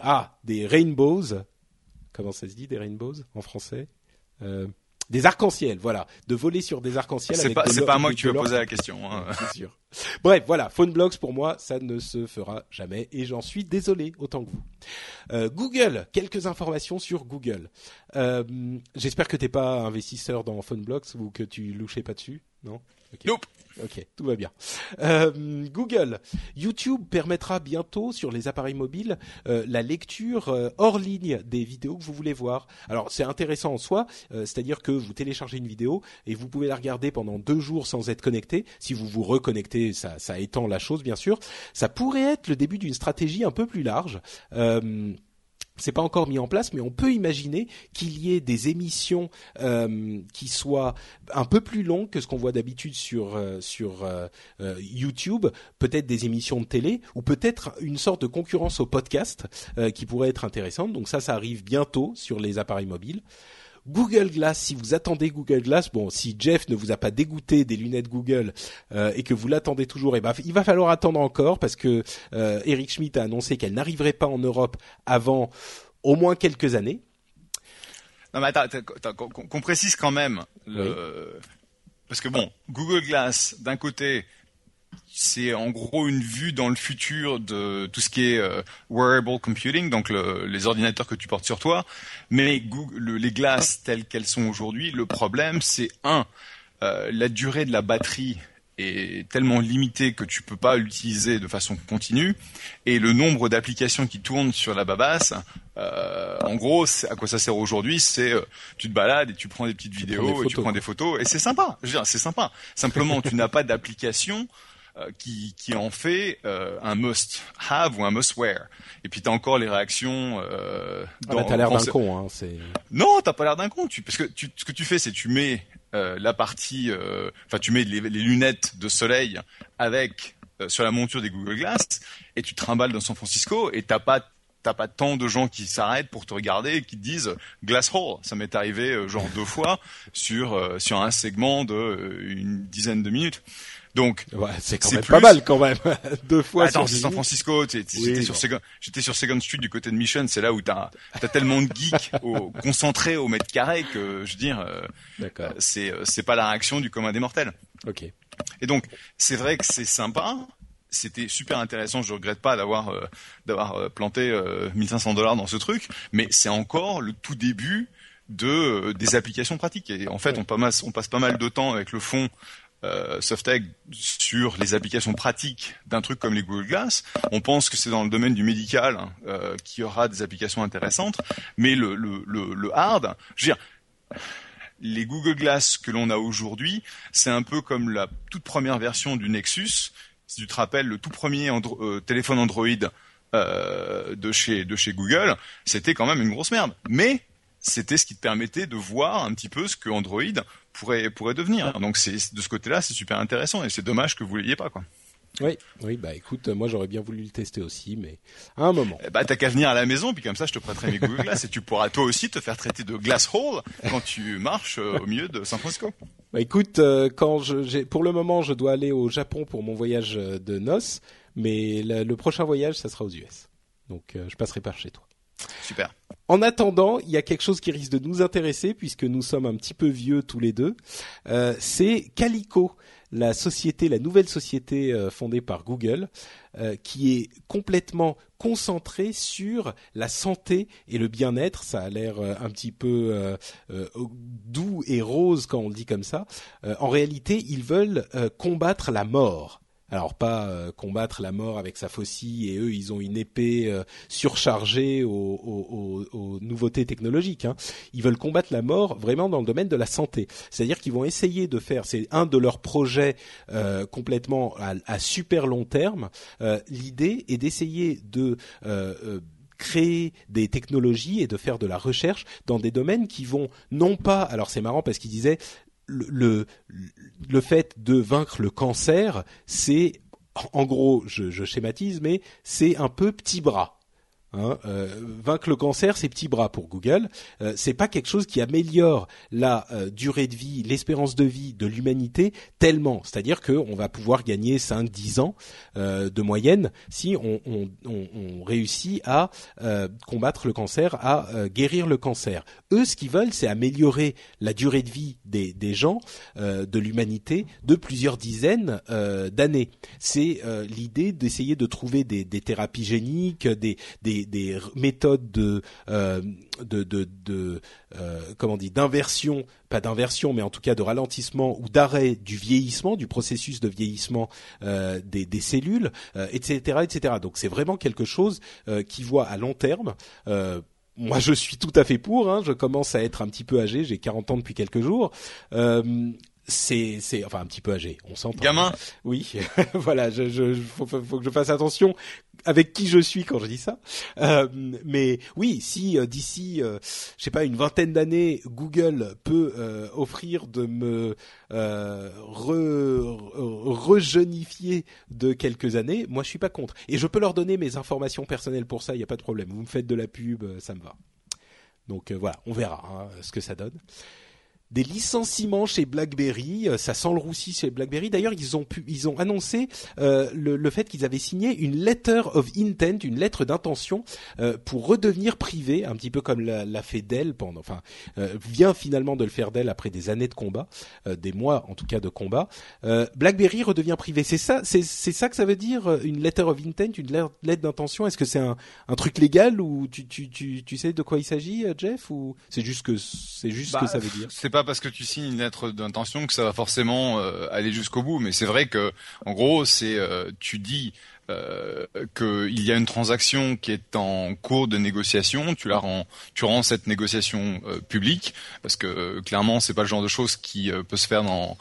A: ah des rainbows comment ça se dit des rainbows en français? Des arcs-en-ciel, voilà, de voler sur des arcs-en-ciel.
B: C'est pas, c'est pas à moi que tu vas poser la question. Hein.
A: Sûr. Bref, voilà, PhoneBlocks pour moi, ça ne se fera jamais et j'en suis désolé autant que vous. Euh, Google, quelques informations sur Google. Euh, J'espère que t'es pas investisseur dans PhoneBlocks ou que tu louchais pas dessus, non?
B: Okay. Nope.
A: Ok, tout va bien. Euh, Google, YouTube permettra bientôt sur les appareils mobiles euh, la lecture euh, hors ligne des vidéos que vous voulez voir. Alors c'est intéressant en soi, euh, c'est-à-dire que vous téléchargez une vidéo et vous pouvez la regarder pendant deux jours sans être connecté. Si vous vous reconnectez, ça, ça étend la chose bien sûr. Ça pourrait être le début d'une stratégie un peu plus large. Euh, c'est pas encore mis en place, mais on peut imaginer qu'il y ait des émissions euh, qui soient un peu plus longues que ce qu'on voit d'habitude sur euh, sur euh, YouTube, peut-être des émissions de télé ou peut-être une sorte de concurrence au podcast qui pourrait être intéressante. Donc ça, ça arrive bientôt sur les appareils mobiles. Google Glass, si vous attendez Google Glass, bon, si Jeff ne vous a pas dégoûté des lunettes Google euh, et que vous l'attendez toujours, eh ben, il va falloir attendre encore parce que euh, Eric Schmidt a annoncé qu'elle n'arriverait pas en Europe avant au moins quelques années.
B: Non mais attends, attends qu'on précise quand même, le... oui. parce que bon, Google Glass, d'un côté, c'est en gros une vue dans le futur de tout ce qui est euh, wearable computing, donc le, les ordinateurs que tu portes sur toi. Mais Google, le, les glaces telles qu'elles sont aujourd'hui, le problème c'est un, euh, la durée de la batterie est tellement limitée que tu peux pas l'utiliser de façon continue, et le nombre d'applications qui tournent sur la babasse, euh, en gros, à quoi ça sert aujourd'hui C'est euh, tu te balades et tu prends des petites tu vidéos des et tu prends des photos, et c'est sympa. Je veux dire, c'est sympa. Simplement, tu n'as pas d'application qui, qui en fait euh, un must have ou un must wear. Et puis t'as encore les réactions. Euh,
A: dans, ah t'as l'air d'un con, hein, c'est.
B: Non, t'as pas l'air d'un con. Tu, parce que tu, ce que tu fais, c'est tu mets euh, la partie, euh, enfin tu mets les, les, lunettes de soleil avec euh, sur la monture des Google Glass et tu trimbales dans San Francisco et t'as pas t'as pas tant de gens qui s'arrêtent pour te regarder et qui te disent glass hole. Ça m'est arrivé euh, genre deux fois sur euh, sur un segment de euh, une dizaine de minutes. Donc
A: ouais, c'est quand même plus... pas mal quand même deux fois.
B: Attends, c'est San Francisco. J'étais oui, sur Second, sur Second Street du côté de Mission. C'est là où t'as as tellement de geeks au, concentrés au mètre carré que je veux dire, euh, c'est c'est pas la réaction du commun des mortels.
A: Ok.
B: Et donc c'est vrai que c'est sympa. C'était super intéressant. Je regrette pas d'avoir euh, d'avoir euh, planté euh, 1500 dollars dans ce truc, mais c'est encore le tout début de des applications pratiques. Et en fait, on, pas mal, on passe pas mal de temps avec le fond euh, sur les applications pratiques d'un truc comme les Google Glass. On pense que c'est dans le domaine du médical hein, euh, qu'il y aura des applications intéressantes, mais le, hard, je veux dire, les Google Glass que l'on a aujourd'hui, c'est un peu comme la toute première version du Nexus. Si tu te rappelles, le tout premier euh, téléphone Android euh, de chez de chez Google, c'était quand même une grosse merde. Mais c'était ce qui te permettait de voir un petit peu ce que Android pourrait pourrait devenir. Donc c'est de ce côté-là, c'est super intéressant et c'est dommage que vous l'ayez pas quoi.
A: Oui, oui, bah écoute, moi j'aurais bien voulu le tester aussi, mais à un moment.
B: Bah t'as qu'à venir à la maison, puis comme ça je te prêterai mes Google Glass et tu pourras toi aussi te faire traiter de glass hole quand tu marches euh, au milieu de San Francisco.
A: Bah écoute, euh, quand je, pour le moment je dois aller au Japon pour mon voyage de noces, mais le, le prochain voyage ça sera aux US, donc euh, je passerai par chez toi.
B: Super.
A: En attendant, il y a quelque chose qui risque de nous intéresser puisque nous sommes un petit peu vieux tous les deux. Euh, c'est Calico, la société, la nouvelle société euh, fondée par Google, euh, qui est complètement concentrée sur la santé et le bien-être. Ça a l'air un petit peu doux et rose quand on le dit comme ça. en réalité, ils veulent combattre la mort alors pas euh, combattre la mort avec sa faucille et eux ils ont une épée euh, surchargée aux, nouveautés technologiques. Hein. Ils veulent combattre la mort vraiment dans le domaine de la santé. C'est-à-dire qu'ils vont essayer de faire, c'est un de leurs projets euh, complètement à, à, super long terme. Euh, l'idée est d'essayer de créer des technologies et de faire de la recherche dans des domaines qui vont non pas alors c'est marrant parce qu'il disait le, le, fait de vaincre le cancer, c'est, en gros, je, je schématise, mais c'est un peu petit bras. Hein, euh, vaincre le cancer, c'est petits bras pour Google. Euh, c'est pas quelque chose qui améliore la euh, durée de vie, l'espérance de vie de l'humanité tellement. C'est-à-dire qu'on va pouvoir gagner 5-10 ans de moyenne si on, réussit à combattre le cancer, à guérir le cancer. Eux, ce qu'ils veulent, c'est améliorer la durée de vie des, gens, de l'humanité, de plusieurs dizaines d'années. C'est l'idée d'essayer de trouver des, thérapies géniques, des des, méthodes de euh, de, de, de euh, comment dit d'inversion, pas d'inversion, mais en tout cas de ralentissement ou d'arrêt du vieillissement, du processus de vieillissement euh, des, des, cellules, etc., etc. Donc c'est vraiment quelque chose qui voit à long terme moi je suis tout à fait pour. Hein, je commence à être un petit peu âgé, j'ai 40 ans depuis quelques jours. Euh, c'est c'est enfin un petit peu âgé, on s'entend.
B: Gamin.
A: Oui, voilà, je, je faut, faut, que je fasse attention avec qui je suis quand je dis ça. Euh, mais oui, si euh, d'ici, euh, je sais pas, une vingtaine d'années, Google peut euh, offrir de me re, rejeunifier de quelques années, moi je suis pas contre. Et je peux leur donner mes informations personnelles pour ça, il y a pas de problème. Vous me faites de la pub, ça me va. Donc voilà, on verra hein, ce que ça donne des licenciements chez BlackBerry. Euh, ça sent le roussi chez BlackBerry. D'ailleurs, ils ont pu, ils ont annoncé euh, le, le, fait qu'ils avaient signé une letter of intent, une lettre d'intention euh, pour redevenir privé, un petit peu comme l'a, fait Dell pendant, enfin, vient finalement de le faire Dell après des années de combat, des mois en tout cas de combat. BlackBerry redevient privé. C'est ça, c'est, c'est ça que ça veut dire une letter of intent, une lettre d'intention? Est-ce que c'est un, un truc légal ou tu, tu, tu, tu sais de quoi il s'agit, Jeff, ou c'est juste que c'est juste que bah, ça veut dire?
B: pas parce que tu signes une lettre d'intention que ça va forcément euh, aller jusqu'au bout. Mais c'est vrai que, en gros, c'est euh, tu dis euh, qu'il y a une transaction qui est en cours de négociation, tu la rends, tu rends cette négociation publique parce que clairement c'est pas le genre de choses qui peut se faire dans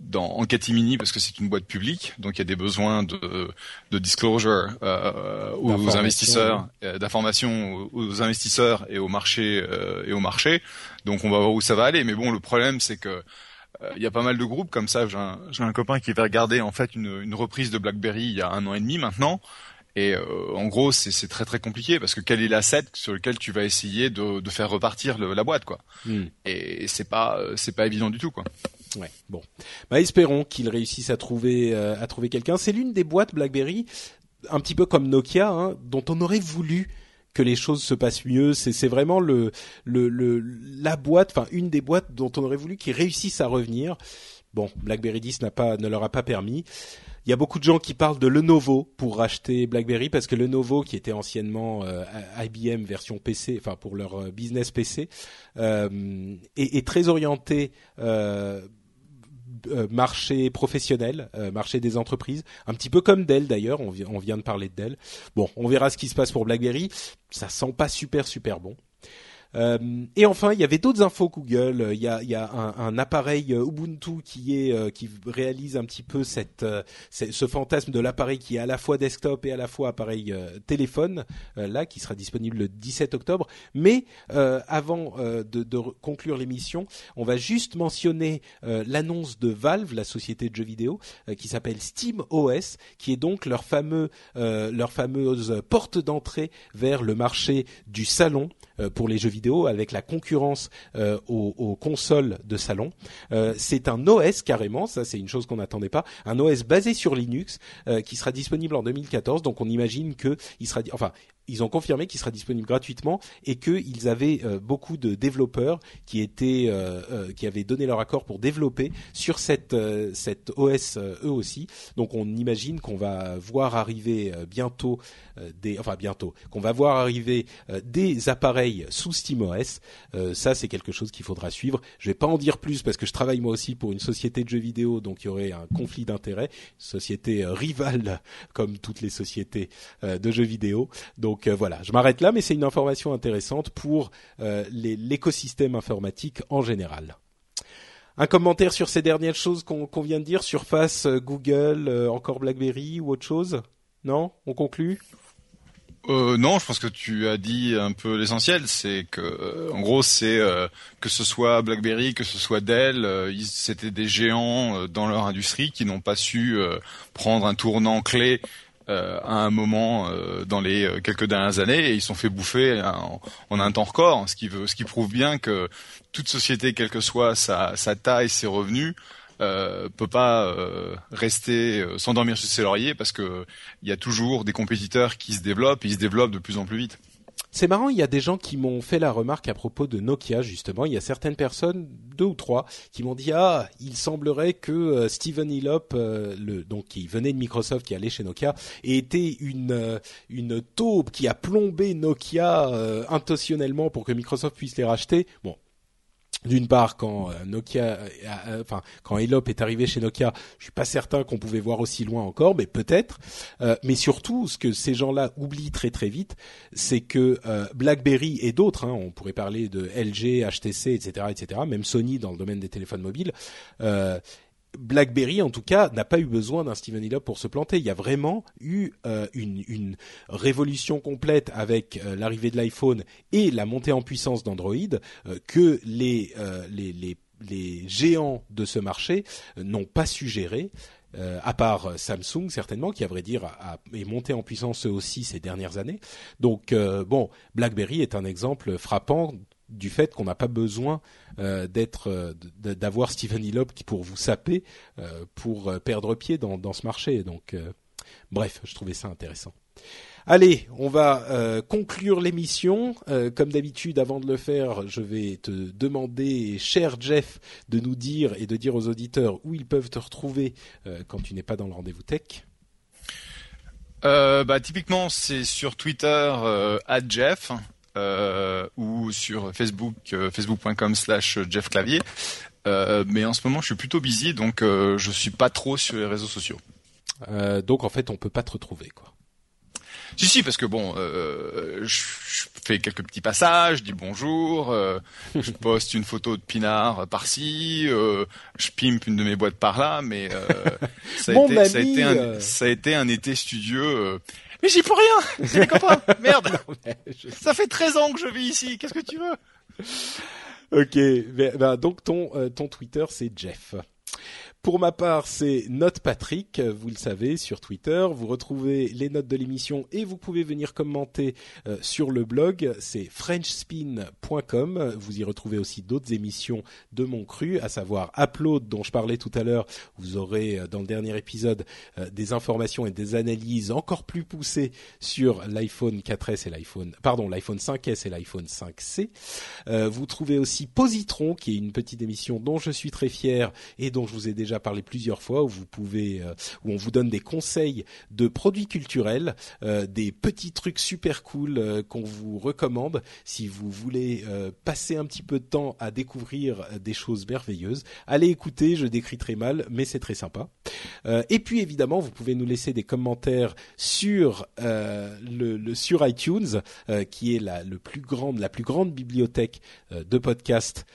B: dans, en catimini parce que c'est une boîte publique, donc il y a des besoins de, de disclosure euh, aux investisseurs, euh, d'information aux, investisseurs et au marché euh, et au marché. Donc on va voir où ça va aller. Mais bon, le problème c'est que euh, il y a pas mal de groupes comme ça. J'ai un, un, copain qui avait regardé en fait une, une, reprise de BlackBerry il y a un an et demi maintenant. Et en gros, c'est très très compliqué parce que quel est l'asset sur lequel tu vas essayer de, de faire repartir le, la boîte, quoi. Hmm. Et c'est pas c'est pas évident du tout, quoi.
A: Ouais, bon. Bah, espérons qu'ils réussissent à trouver euh, à trouver quelqu'un. C'est l'une des boîtes BlackBerry, un petit peu comme Nokia, hein, dont on aurait voulu que les choses se passent mieux. C'est vraiment le, le, le, la boîte, enfin une des boîtes dont on aurait voulu qu'ils réussissent à revenir. Bon, BlackBerry 10 n'a pas, ne leur a pas permis. Il y a beaucoup de gens qui parlent de Lenovo pour racheter BlackBerry parce que Lenovo, qui était anciennement euh, IBM version PC, enfin pour leur euh, business PC, euh, est, est, très orienté euh, marché professionnel, euh, marché des entreprises, un petit peu comme Dell d'ailleurs, on, on, vient de parler de Dell. Bon, on verra ce qui se passe pour BlackBerry, ça sent pas super super bon. Euh, et enfin, il y avait d'autres infos Google. Il y a, il y a un, un, appareil euh, Ubuntu qui est euh, qui réalise un petit peu cette, ce fantasme de l'appareil qui est à la fois desktop et à la fois appareil téléphone là, qui sera disponible le 17 octobre. Mais avant de, de, conclure l'émission, on va juste mentionner l'annonce de Valve, la société de jeux vidéo, qui s'appelle Steam OS, qui est donc leur fameux leur fameuse porte d'entrée vers le marché du salon pour les jeux vidéo avec la concurrence euh, aux, consoles de salon. Euh, c'est un OS carrément, ça c'est une chose qu'on n'attendait pas, un OS basé sur Linux euh, qui sera disponible en 2014. Donc on imagine que il sera, enfin ils ont confirmé qu'il sera disponible gratuitement et qu'ils avaient euh, beaucoup de développeurs qui étaient euh, euh, qui avaient donné leur accord pour développer sur cette cette OS eux aussi. Donc on imagine qu'on va voir arriver bientôt des enfin bientôt qu'on va voir arriver des appareils sous SteamOS. ça c'est quelque chose qu'il faudra suivre. Je vais pas en dire plus parce que je travaille moi aussi pour une société de jeux vidéo donc il y aurait un conflit d'intérêts, société rivale comme toutes les sociétés de jeux vidéo. Donc donc euh, voilà, je m'arrête là, mais c'est une information intéressante pour euh, l'écosystème informatique en général. Un commentaire sur ces dernières choses qu'on vient de dire, Surface, euh, Google, encore BlackBerry ou autre chose? Non? On conclut?
B: Non, je pense que tu as dit un peu l'essentiel. C'est que, en gros, c'est que ce soit BlackBerry, que ce soit Dell, c'était des géants dans leur industrie qui n'ont pas su prendre un tournant clé euh, à un moment euh, dans les euh, quelques dernières années et ils sont fait bouffer en, un temps record, ce qui veut, ce qui prouve bien que toute société, quelle que soit sa, sa taille, ses revenus, euh, peut pas rester s'endormir sur ses lauriers parce que il y a toujours des compétiteurs qui se développent et ils se développent de plus en plus vite.
A: C'est marrant, il y a des gens qui m'ont fait la remarque à propos de Nokia justement. Il y a certaines personnes, deux ou trois, qui m'ont dit ah, il semblerait que euh, Steven Hillop, euh, le, donc qui venait de Microsoft, qui allait chez Nokia, ait été une euh, une taupe qui a plombé Nokia intentionnellement pour que Microsoft puisse les racheter. Bon, d'une part, quand euh, Nokia, euh, euh, enfin quand Elop est arrivé chez Nokia, je suis pas certain qu'on pouvait voir aussi loin encore, mais peut-être. mais surtout, ce que ces gens-là oublient très très vite, c'est que BlackBerry et d'autres, hein, on pourrait parler de LG, HTC, etc., etc., même Sony dans le domaine des téléphones mobiles, BlackBerry, en tout cas, n'a pas eu besoin d'un Steven Hillop pour se planter. Il y a vraiment eu euh, une, révolution complète avec euh, l'arrivée de l'iPhone et la montée en puissance d'Android euh, que les, géants de ce marché n'ont pas su gérer. à part Samsung certainement, qui à vrai dire a, est monté en puissance eux aussi ces dernières années. Donc bon, BlackBerry est un exemple frappant du fait qu'on n'a pas besoin euh, d'être euh, d'avoir Stephen Hillop qui pour vous saper euh, pour perdre pied dans, ce marché. Donc bref, je trouvais ça intéressant. Allez, on va conclure l'émission. comme d'habitude, avant de le faire, je vais te demander, cher Jeff, de nous dire et de dire aux auditeurs où ils peuvent te retrouver quand tu n'es pas dans le rendez-vous tech.
B: bah, typiquement, c'est sur Twitter Jeff euh, ou sur Facebook, euh, facebook.com slash Jeff Clavier. Euh, mais en ce moment, je suis plutôt busy, donc euh, je suis pas trop sur les réseaux sociaux.
A: donc en fait, on peut pas te retrouver, quoi.
B: Si si parce que bon, euh, je, fais quelques petits passages, je dis bonjour, euh, je poste une photo de Pinard par-ci, euh, je pimpe une de mes boîtes par-là, mais ça, a été, ça, a été un, ça a été un été studieux mais j'y peux rien. C'est les copains Merde. Ça fait 13 ans que je vis ici, qu'est-ce que tu veux?
A: Ok, ben, donc ton, euh, ton Twitter c'est Jeff. Pour ma part, c'est Note Patrick, vous le savez, sur Twitter. Vous retrouvez les notes de l'émission et vous pouvez venir commenter euh, sur le blog. C'est frenchspin.com. Vous y retrouvez aussi d'autres émissions de mon cru, à savoir Upload, dont je parlais tout à l'heure. Vous aurez euh, dans le dernier épisode euh, des informations et des analyses encore plus poussées sur l'iPhone 4S et l'iPhone, pardon, l'iPhone 5S et l'iPhone 5C. vous trouvez aussi Positron, qui est une petite émission dont je suis très fier et dont je vous ai déjà parlé plusieurs fois où vous pouvez, euh, où on vous donne des conseils de produits culturels, euh, des petits trucs super cool euh, qu'on vous recommande si vous voulez passer un petit peu de temps à découvrir des choses merveilleuses. Allez écouter, je décris très mal, mais c'est très sympa. et puis évidemment, vous pouvez nous laisser des commentaires sur le, le, sur iTunes, qui est la, le plus grande, la plus grande bibliothèque de podcasts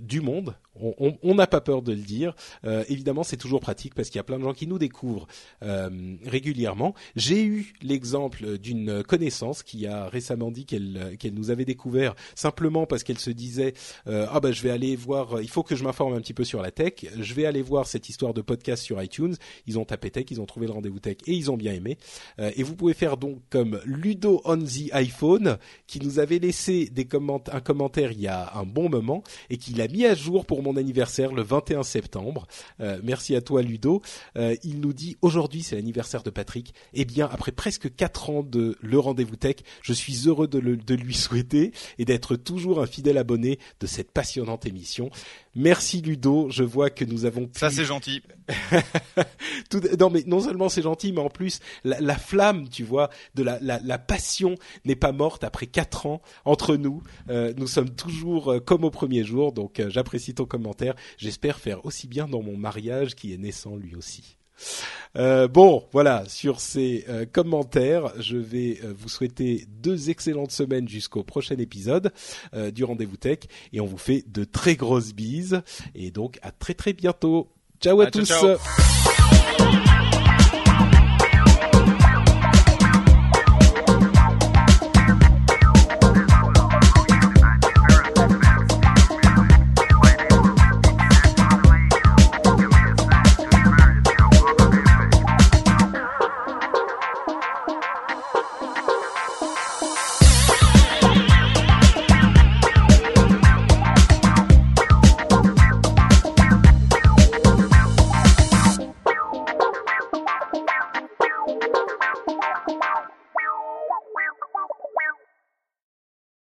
A: du monde on n'a pas peur de le dire. Euh, évidemment, c'est toujours pratique parce qu'il y a plein de gens qui nous découvrent euh, régulièrement. J'ai eu l'exemple d'une connaissance qui a récemment dit qu'elle qu'elle nous avait découvert simplement parce qu'elle se disait euh, ah ben je vais aller voir, il faut que je m'informe un petit peu sur la tech. Je vais aller voir cette histoire de podcast sur iTunes. Ils ont tapé tech, ils ont trouvé le rendez-vous tech et ils ont bien aimé. et vous pouvez faire donc comme Ludo on the iPhone qui nous avait laissé des un commentaire il y a un bon moment et qui l'a mis à jour pour mon anniversaire le 21 septembre. Euh, merci à toi Ludo. Euh, il nous dit aujourd'hui c'est l'anniversaire de Patrick. Eh bien après presque quatre ans de le rendez-vous tech, je suis heureux de, de lui souhaiter et d'être toujours un fidèle abonné de cette passionnante émission. Merci Ludo, je vois que nous avons
B: Ça c'est gentil.
A: Tout, non mais non seulement c'est gentil, mais en plus la, la flamme, tu vois, de la, la, la passion n'est pas morte après quatre ans entre nous. Euh, nous sommes toujours euh, comme au premier jour, donc euh, j'apprécie ton commentaire. J'espère faire aussi bien dans mon mariage qui est naissant lui aussi. Euh, bon, voilà, sur ces euh, commentaires, je vais euh, vous souhaiter deux excellentes semaines jusqu'au prochain épisode du Rendez-vous Tech et on vous fait de très grosses bises et donc à très très bientôt. Ciao à, tous.